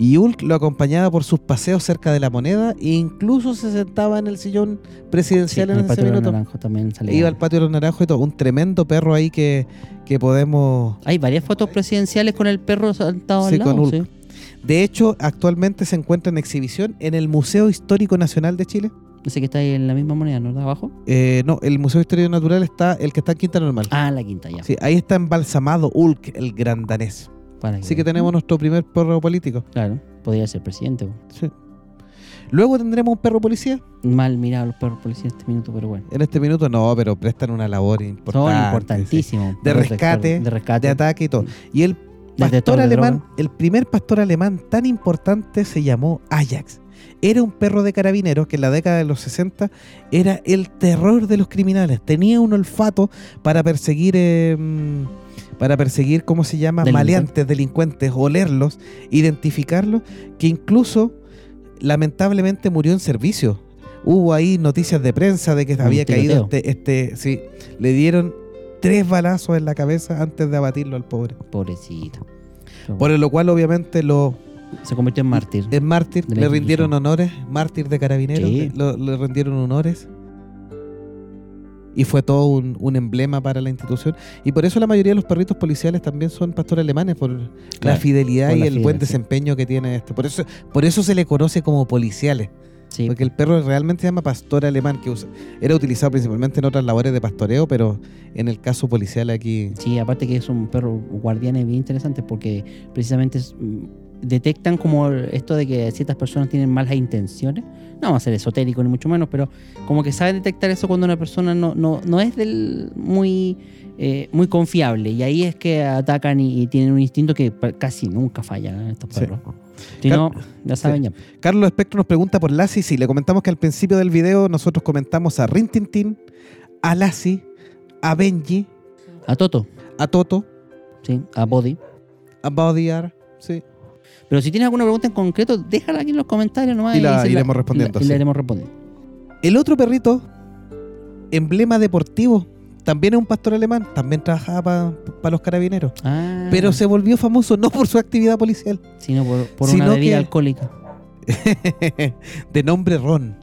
Y Ulk lo acompañaba por sus paseos cerca de la moneda e incluso se sentaba en el sillón presidencial en en el ese patio de los naranjos también sale. Iba al patio de los naranjos y todo. Un tremendo perro ahí que, que podemos Hay varias fotos presidenciales con el perro sentado Sí, al lado. con Hulk. sí. De hecho, actualmente se encuentra en exhibición en el Museo Histórico Nacional de Chile. Ese que está ahí en la misma moneda, ¿no? ¿De abajo? Eh, no, el Museo Histórico Natural está, el que está en Quinta Normal. Ah, la quinta ya. Sí, ahí está embalsamado Ulk, el gran danés. Para Así que tenemos nuestro primer perro político. Claro, podría ser presidente. po. Sí. Luego tendremos un perro policía. Mal mirado los perros policías en este minuto, pero bueno. En este minuto no, pero prestan una labor importante. Son sí. importantísimos. De rescate, de rescate. De ataque y todo. Y el pastor alemán, el primer pastor alemán tan importante se llamó Ajax. Era un perro de carabineros que en la década de los 60 era el terror de los criminales. Tenía un olfato para perseguir, eh, para perseguir, ¿cómo se llama? Maleantes, delincuentes, olerlos, identificarlos, que incluso lamentablemente murió en servicio. Hubo ahí noticias de prensa de que Un había caído este, este, sí, le dieron tres balazos en la cabeza antes de abatirlo al pobre. Pobrecito. Por lo cual, obviamente, lo, se convirtió en mártir. es mártir, le rindieron honores, mártir de carabineros, Sí. le, le rindieron honores. Y fue todo un, un emblema para la institución. Y por eso la mayoría de los perritos policiales también son pastores alemanes, por la fidelidad por y el buen sí. desempeño que tiene este. Por eso, por eso se le conoce como policiales. Sí. Porque el perro realmente se llama pastor alemán, que usa- era utilizado principalmente en otras labores de pastoreo, pero en el caso policial aquí... Sí, aparte que es un perro guardián es bien interesante porque precisamente es, mm, detectan como esto de que ciertas personas tienen malas intenciones. No vamos a ser esotérico ni mucho menos, pero como que saben detectar eso cuando una persona no, no, no es del muy, eh, muy confiable. Y ahí es que atacan y, y tienen un instinto que casi nunca falla estos Sí. perros. Si Car- no, ya saben ya. Carlos Espectro nos pregunta por Lassie. Sí, le comentamos que al principio del video nosotros comentamos a Rin Tin Tin, a Lassie, a Benji, A Toto, a Toto, sí, a Body. a Baudiar. Sí. Pero si tienes alguna pregunta en concreto, déjala aquí en los comentarios nomás. Y la se iremos respondiendo, Y la, y la iremos respondiendo. El otro perrito, emblema deportivo, también es un pastor alemán, también trabajaba para los carabineros. Ah, Pero se volvió famoso no por su actividad policial, sino por, por sino una bebida que- alcohólica. de nombre Ron.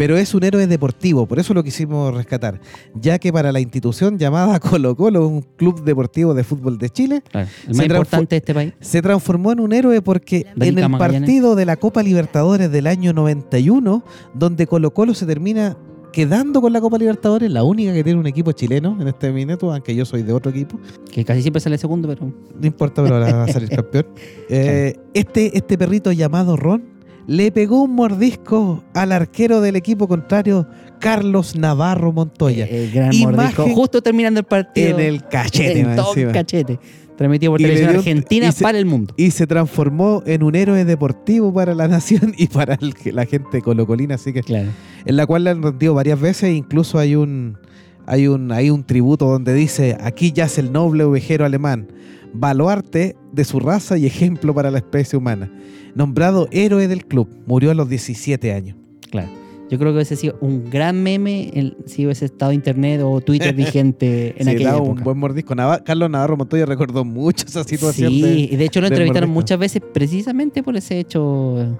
Pero es un héroe deportivo, por eso lo quisimos rescatar, ya que para la institución llamada Colo Colo, un club deportivo de fútbol de Chile, Claro, el Se más transfo- importante de este país. se transformó en un héroe porque en el partido de la Copa Libertadores del año 91, donde Colo Colo se termina quedando con la Copa Libertadores, la única que tiene un equipo chileno en este minuto, aunque yo soy de otro equipo, Que casi siempre sale segundo, pero. no importa, pero ahora va a salir campeón. Eh, este, este perrito llamado Ron le pegó un mordisco al arquero del equipo contrario, Carlos Navarro Montoya, eh, el gran Imagen mordisco. Justo terminando el partido. en el cachete. En encima. cachete. Transmitido por Y televisión dio- argentina se- para el mundo. y se transformó en un héroe deportivo para la nación y para el- la gente colocolina, así que Claro. en la cual le han rendido varias veces, e incluso hay un hay un hay un tributo donde dice aquí yace el noble ovejero alemán, baluarte de su raza y ejemplo para la especie humana, nombrado héroe del club, murió a los 17 años. Claro. Yo creo que hubiese sido un gran meme el- si hubiese estado internet o Twitter vigente en Sí, aquella daba un época. buen mordisco. Carlos Navarro Montoya recordó mucho esa situación. Sí, de- y de hecho lo entrevistaron mordisco. muchas veces precisamente por ese hecho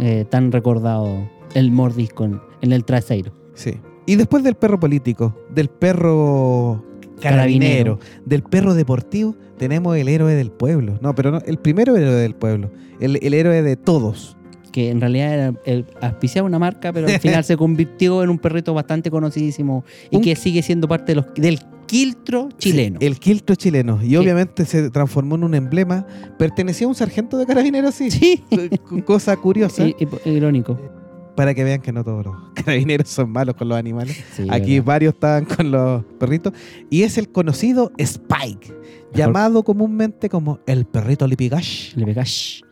eh, tan recordado, el mordisco en, en el trasero. Sí. Y después del perro político, del perro carabinero, Carabinero. del perro deportivo, tenemos el héroe del pueblo. No, pero no, el primero héroe del pueblo. El, el héroe de todos. que en realidad era el, auspiciaba una marca, pero al final se convirtió en un perrito bastante conocidísimo y Un- que sigue siendo parte de los, del quiltro chileno. Sí, el quiltro chileno. Y obviamente se transformó en un emblema. Pertenecía a un sargento de carabineros, sí. Sí, Cosa curiosa. I- irónico. Para que vean que no todos los carabineros son malos con los animales. Sí, Aquí verdad. varios estaban con los perritos. Y es el conocido Spike, llamado comúnmente como el perrito Lipigash. Le pegas.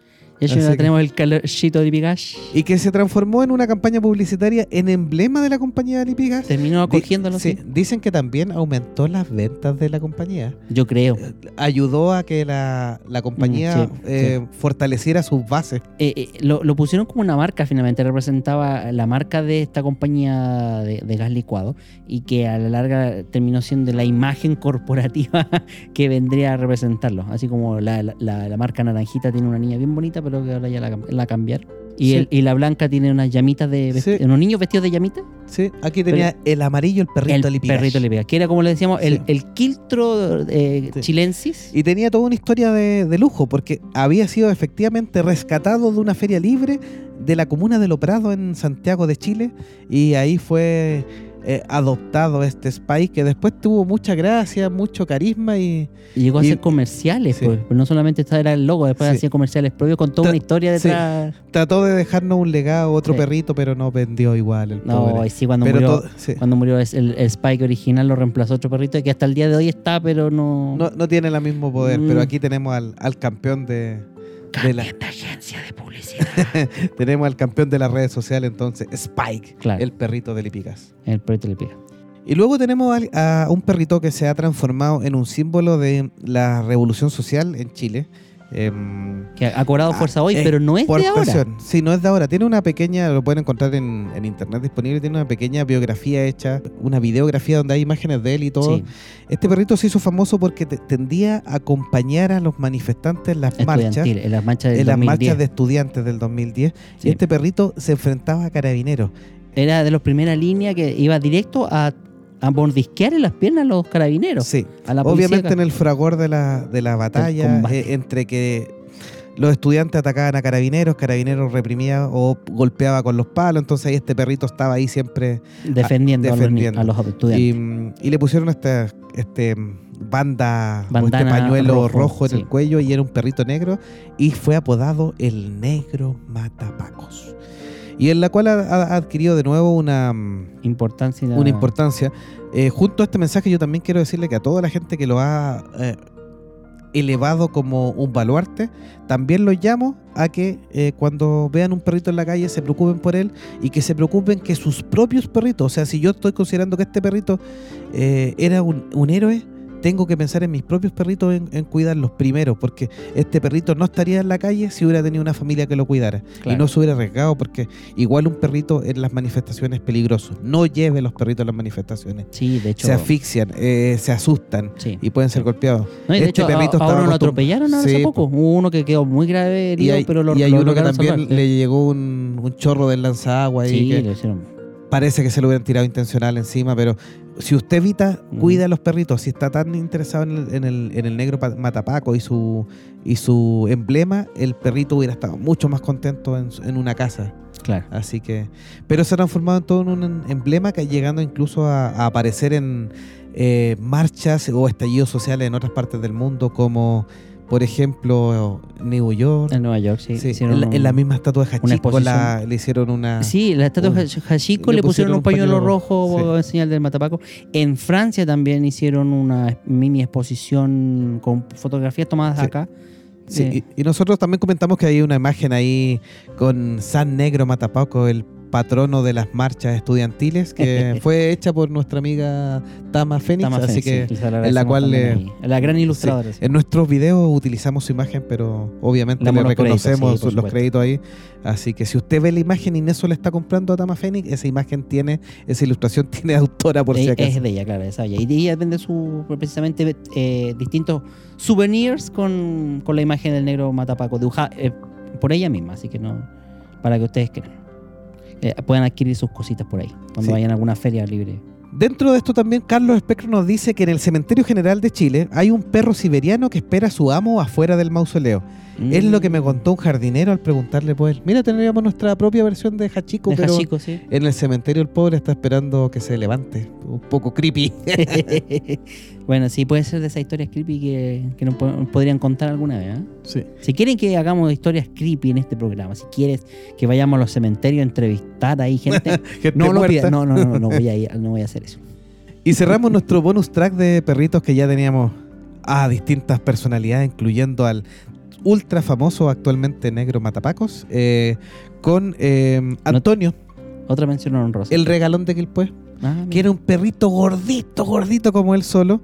Y eso Así ya tenemos el calorcito de Pigash. Y que se transformó en una campaña publicitaria en emblema de la compañía Lipigas. Terminó acogiéndolo. Sí, sí. dicen que también aumentó las ventas de la compañía. Yo creo. Ayudó a que la, la compañía Mm, sí, eh, fortaleciera sus bases. Eh, eh, lo, lo pusieron como una marca finalmente, representaba la marca de esta compañía de, de gas licuado y que a la larga terminó siendo la imagen corporativa que vendría a representarlo. Así como la- la marca naranjita tiene una niña bien bonita, pero que ahora ya la, la cambiaron. Y, Sí. el- y la blanca tiene unas llamitas de Sí. unos niños vestidos de llamitas. Sí, aquí tenía el amarillo, el perrito el perrito le pega, que era como le decíamos, el, Sí. el quiltro eh, chilensis. Y tenía toda una historia de, de lujo, porque había sido efectivamente rescatado de una feria libre de la comuna de Loprado en Santiago de Chile. Y ahí fue eh, adoptado este Spike, que después tuvo mucha gracia, mucho carisma y, Y llegó a hacer comerciales, sí. pues. No solamente estaba era el logo, después Sí. hacía comerciales propios con toda Tra- una historia sí. detrás. trató de dejarnos un legado, otro perrito, pero no vendió igual el No, pobre. y sí, cuando Pero murió, cuando murió el, el Spike original lo reemplazó otro perrito que hasta el día de hoy está, pero no. no, no tiene el mismo poder, Mm. pero aquí tenemos al, al campeón de, de la, de agencia de publicidad. tenemos al campeón de las redes sociales, entonces, Spike, Claro. el perrito de Lipigas. el perrito le pega. Y luego tenemos a un perrito que se ha transformado en un símbolo de la revolución social en Chile. Em, Que ha cobrado Ah, fuerza hoy, eh, pero no es por de ahora. presión. Sí, no es de ahora. Tiene una pequeña, lo pueden encontrar en, en internet disponible, tiene una pequeña biografía hecha, una videografía donde hay imágenes de él y todo. Sí, Este perrito se hizo famoso porque te- tendía a acompañar a los manifestantes en las marchas. en las marchas del En las 2010. marchas de estudiantes del 2010. Sí. Y este perrito se enfrentaba a carabineros. Era de los primeras líneas que iba directo a, a mordisquear en las piernas a los carabineros. Sí. A la policía Obviamente en el fragor de la, de la batalla, eh, entre que los estudiantes atacaban a carabineros, carabineros reprimía o golpeaba con los palos, entonces ahí este perrito estaba ahí siempre defendiendo, a los ni- defendiendo. A, los, estudiantes. y, y le pusieron este, este banda, este Bandana pañuelo rojo, rojo, en sí. el cuello y era un perrito negro y fue apodado el negro matapacos. Y en la cual ha, ha adquirido de nuevo una, mm, importancia. una importancia. Eh, junto a este mensaje yo también quiero decirle que a toda la gente que lo ha eh, elevado como un baluarte, también los llamo a que eh, cuando vean un perrito en la calle se preocupen por él y que se preocupen que sus propios perritos, o sea, si yo estoy considerando que este perrito era un, un héroe, tengo que pensar en mis propios perritos en, en cuidarlos primero, porque este perrito no estaría en la calle si hubiera tenido una familia que lo cuidara y no se hubiera arriesgado, porque igual un perrito en las manifestaciones es peligroso. No lleve los perritos a las manifestaciones. Sí, de hecho. Se asfixian, eh, se asustan sí. y pueden ser golpeados. No, y de este hecho, a, perrito a estaba uno lo atropellaron hace Sí, poco. Hubo uno que quedó muy grave Y herido, hay, pero lo y hay lo uno que también salvar. le llegó un, un chorro del lanzagua y Sí, que lo hicieron. Parece que se lo hubieran tirado intencional encima, pero si usted evita, cuida a los perritos. Si está tan interesado en el, en el, en el negro pa- matapaco y su, y su emblema, el perrito hubiera estado mucho más contento en, una casa. Claro. Así que, pero se ha transformado en todo en un emblema que llegando incluso a, a aparecer en eh, marchas o estallidos sociales en otras partes del mundo, como por ejemplo New York. En Nueva York, sí. En, la, en la un- misma estatua de Hachiko la- le hicieron una. Sí, la estatua de Hachiko le le pusieron un pañuelo rojo sí. en señal del matapaco. En Francia también hicieron una mini exposición con fotografías tomadas Sí. acá. Sí, Eh, y, y nosotros también comentamos que hay una imagen ahí con San Negro Matapaco, el patrono de las marchas estudiantiles, que fue hecha por nuestra amiga Tama Fénix, Tama así Fénix, que la en la cual. A la gran ilustradora. sí. En nuestros videos utilizamos su imagen, pero obviamente Le créditos, reconocemos sí, los créditos ahí. Así que si usted ve la imagen y eso le está comprando a Tama Fénix, esa imagen tiene, esa ilustración tiene autora por si es, acaso. es de ella, claro, esa ella. Y de ella vende su, precisamente eh, distintos souvenirs con, con la imagen del negro matapaco, dibuja, eh, por ella misma, así que no, para que ustedes crean. Eh, puedan adquirir sus cositas por ahí, cuando Sí. vayan a alguna feria libre. Dentro de esto también Carlos Espectro nos dice que en el Cementerio General de Chile hay un perro siberiano que espera a su amo afuera del mausoleo. Es lo que me contó un jardinero al preguntarle pues, mira, tendríamos nuestra propia versión de Hachiko, De pero Hachiko, sí. en el cementerio el pobre está esperando que se levante. Un poco creepy. bueno, sí, puede ser de esas historias creepy que, que nos po- podrían contar alguna vez. ¿eh? sí. Si quieren que hagamos historias creepy en este programa, si quieres que vayamos a los cementerios a entrevistar ahí gente, Gente no lo pidas. No, no, no, no voy a ir, no voy a hacer eso. Y cerramos nuestro bonus track de perritos que ya teníamos a distintas personalidades, incluyendo al ultra famoso actualmente negro Matapacos, eh, con eh, Antonio, Otra mención honrosa. el regalón de Quilpué, Ah, que era un perrito gordito, gordito como él solo,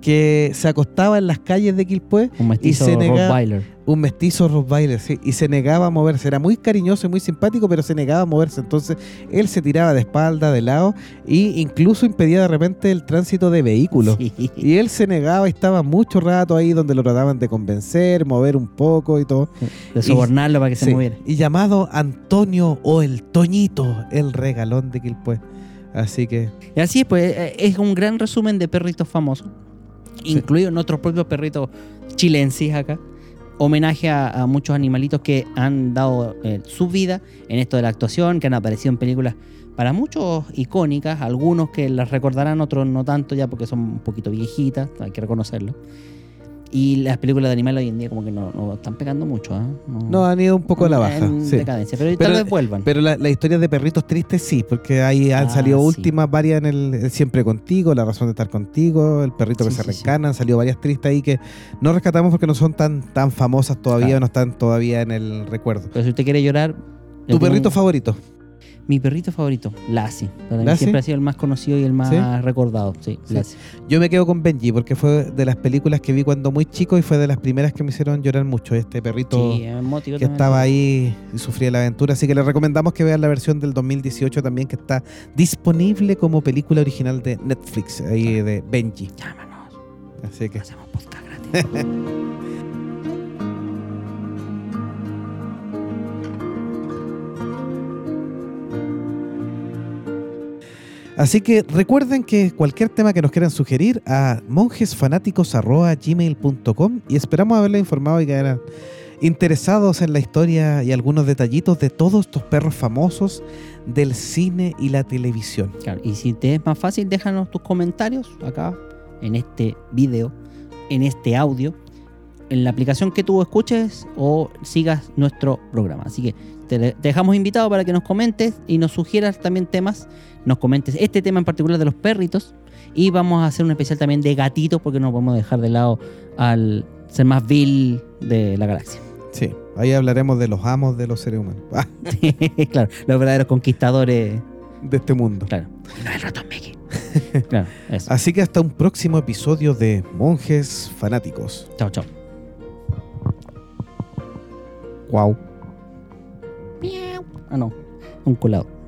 que se acostaba en las calles de Quilpué, un mestizo se nega- Rottweiler. un mestizo Rottweiler, sí, y se negaba a moverse. Era muy cariñoso y muy simpático, pero se negaba a moverse. Entonces él se tiraba de espalda, de lado, e incluso impedía de repente el tránsito de vehículos. Sí. Y él se negaba y estaba mucho rato ahí donde lo trataban de convencer, mover un poco y todo. De sobornarlo para que se moviera. Y llamado Antonio o el Toñito, el regalón de Quilpué. Así que Y así es, pues eh, es un gran resumen de perritos famosos, incluidos nuestros propios perritos chilensis acá. Homenaje a, a muchos animalitos que han dado eh, su vida en esto de la actuación, que han aparecido en películas para muchos icónicas, algunos que las recordarán, otros no tanto ya porque son un poquito viejitas, hay que reconocerlo. Y las películas de animales hoy en día como que no, no están pegando mucho, ¿ah? no han ido un poco a la baja. En sí. decadencia, pero, Pero- tal vez vuelvan. Pero la- las historias de perritos tristes sí, porque ahí han Ah, salido sí. últimas varias en el, el Siempre Contigo, La Razón de Estar Contigo, El Perrito que se reencarna, han salido varias tristes ahí que no rescatamos porque no son tan, tan famosas todavía, Claro. no están todavía en el recuerdo. pero si usted quiere llorar... ¿Tu perrito un- favorito? Mi perrito favorito, Lassie. Para mí ¿Lassie? siempre ha sido el más conocido y el más ¿Sí? recordado. Sí, Sí. Lassie. Yo me quedo con Benji porque fue de las películas que vi cuando muy chico y fue de las primeras que me hicieron llorar mucho. Este perrito Sí, que también. estaba ahí y sufría la aventura. Así que les recomendamos que vean la versión del 2018 también que está disponible como película original de Netflix, ahí de Benji. Llámanos, Así que hacemos podcast gratis. Así que recuerden que cualquier tema que nos quieran sugerir a monjesfanáticos.gmail.com y esperamos haberles informado y que hayan interesados en la historia y algunos detallitos de todos estos perros famosos del cine y la televisión. Y si te es más fácil, déjanos tus comentarios acá en este video, en este audio, en la aplicación que tú escuches o sigas nuestro programa. Así que te dejamos invitado para que nos comentes y nos sugieras también temas. Nos comentes este tema en particular de los perritos. Y vamos a hacer un especial también de gatitos porque no podemos dejar de lado al ser más vil de la galaxia. Sí, ahí hablaremos de los amos de los seres humanos, ah, claro, los verdaderos conquistadores. de este mundo. Claro. No el ratón Mickey. claro, eso. Así que hasta un próximo episodio de Monjes Fanáticos. Chao, chao. Wow. Ah, no. Un colado.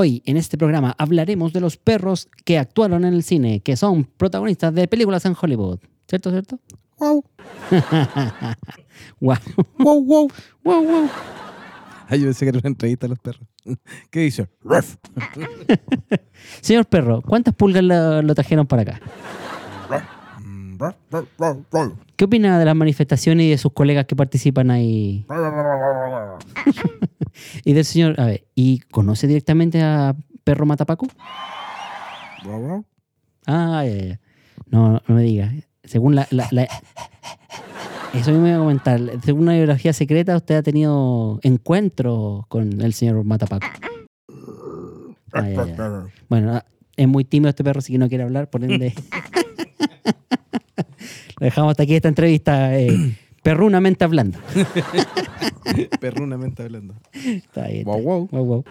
Hoy en este programa hablaremos de los perros que actuaron en el cine, que son protagonistas de películas en Hollywood. ¿Cierto, cierto? Wow. Wow, Wow, wow. wow, wow. Ay, yo pensé que era una entrevista a los perros. ¿Qué dice? Ruff. Señor perro, ¿cuántas pulgas lo, lo trajeron para acá? ¿Qué opina de las manifestaciones y de sus colegas que participan ahí? Y del señor, a ver, ¿y conoce directamente a Perro Matapaco? Ah, ya, ya. No, no me diga. Según la, la- la- Eso mismo iba a comentar. Según una biología secreta, usted ha tenido encuentros con el señor Matapaco. Ah, ya, ya. Bueno, ah, es muy tímido este perro, así que no quiere hablar, por ende. Dejamos hasta aquí esta entrevista, eh, perrunamente hablando. Perrunamente hablando. Está bien. Wow, wow. Wow, wow.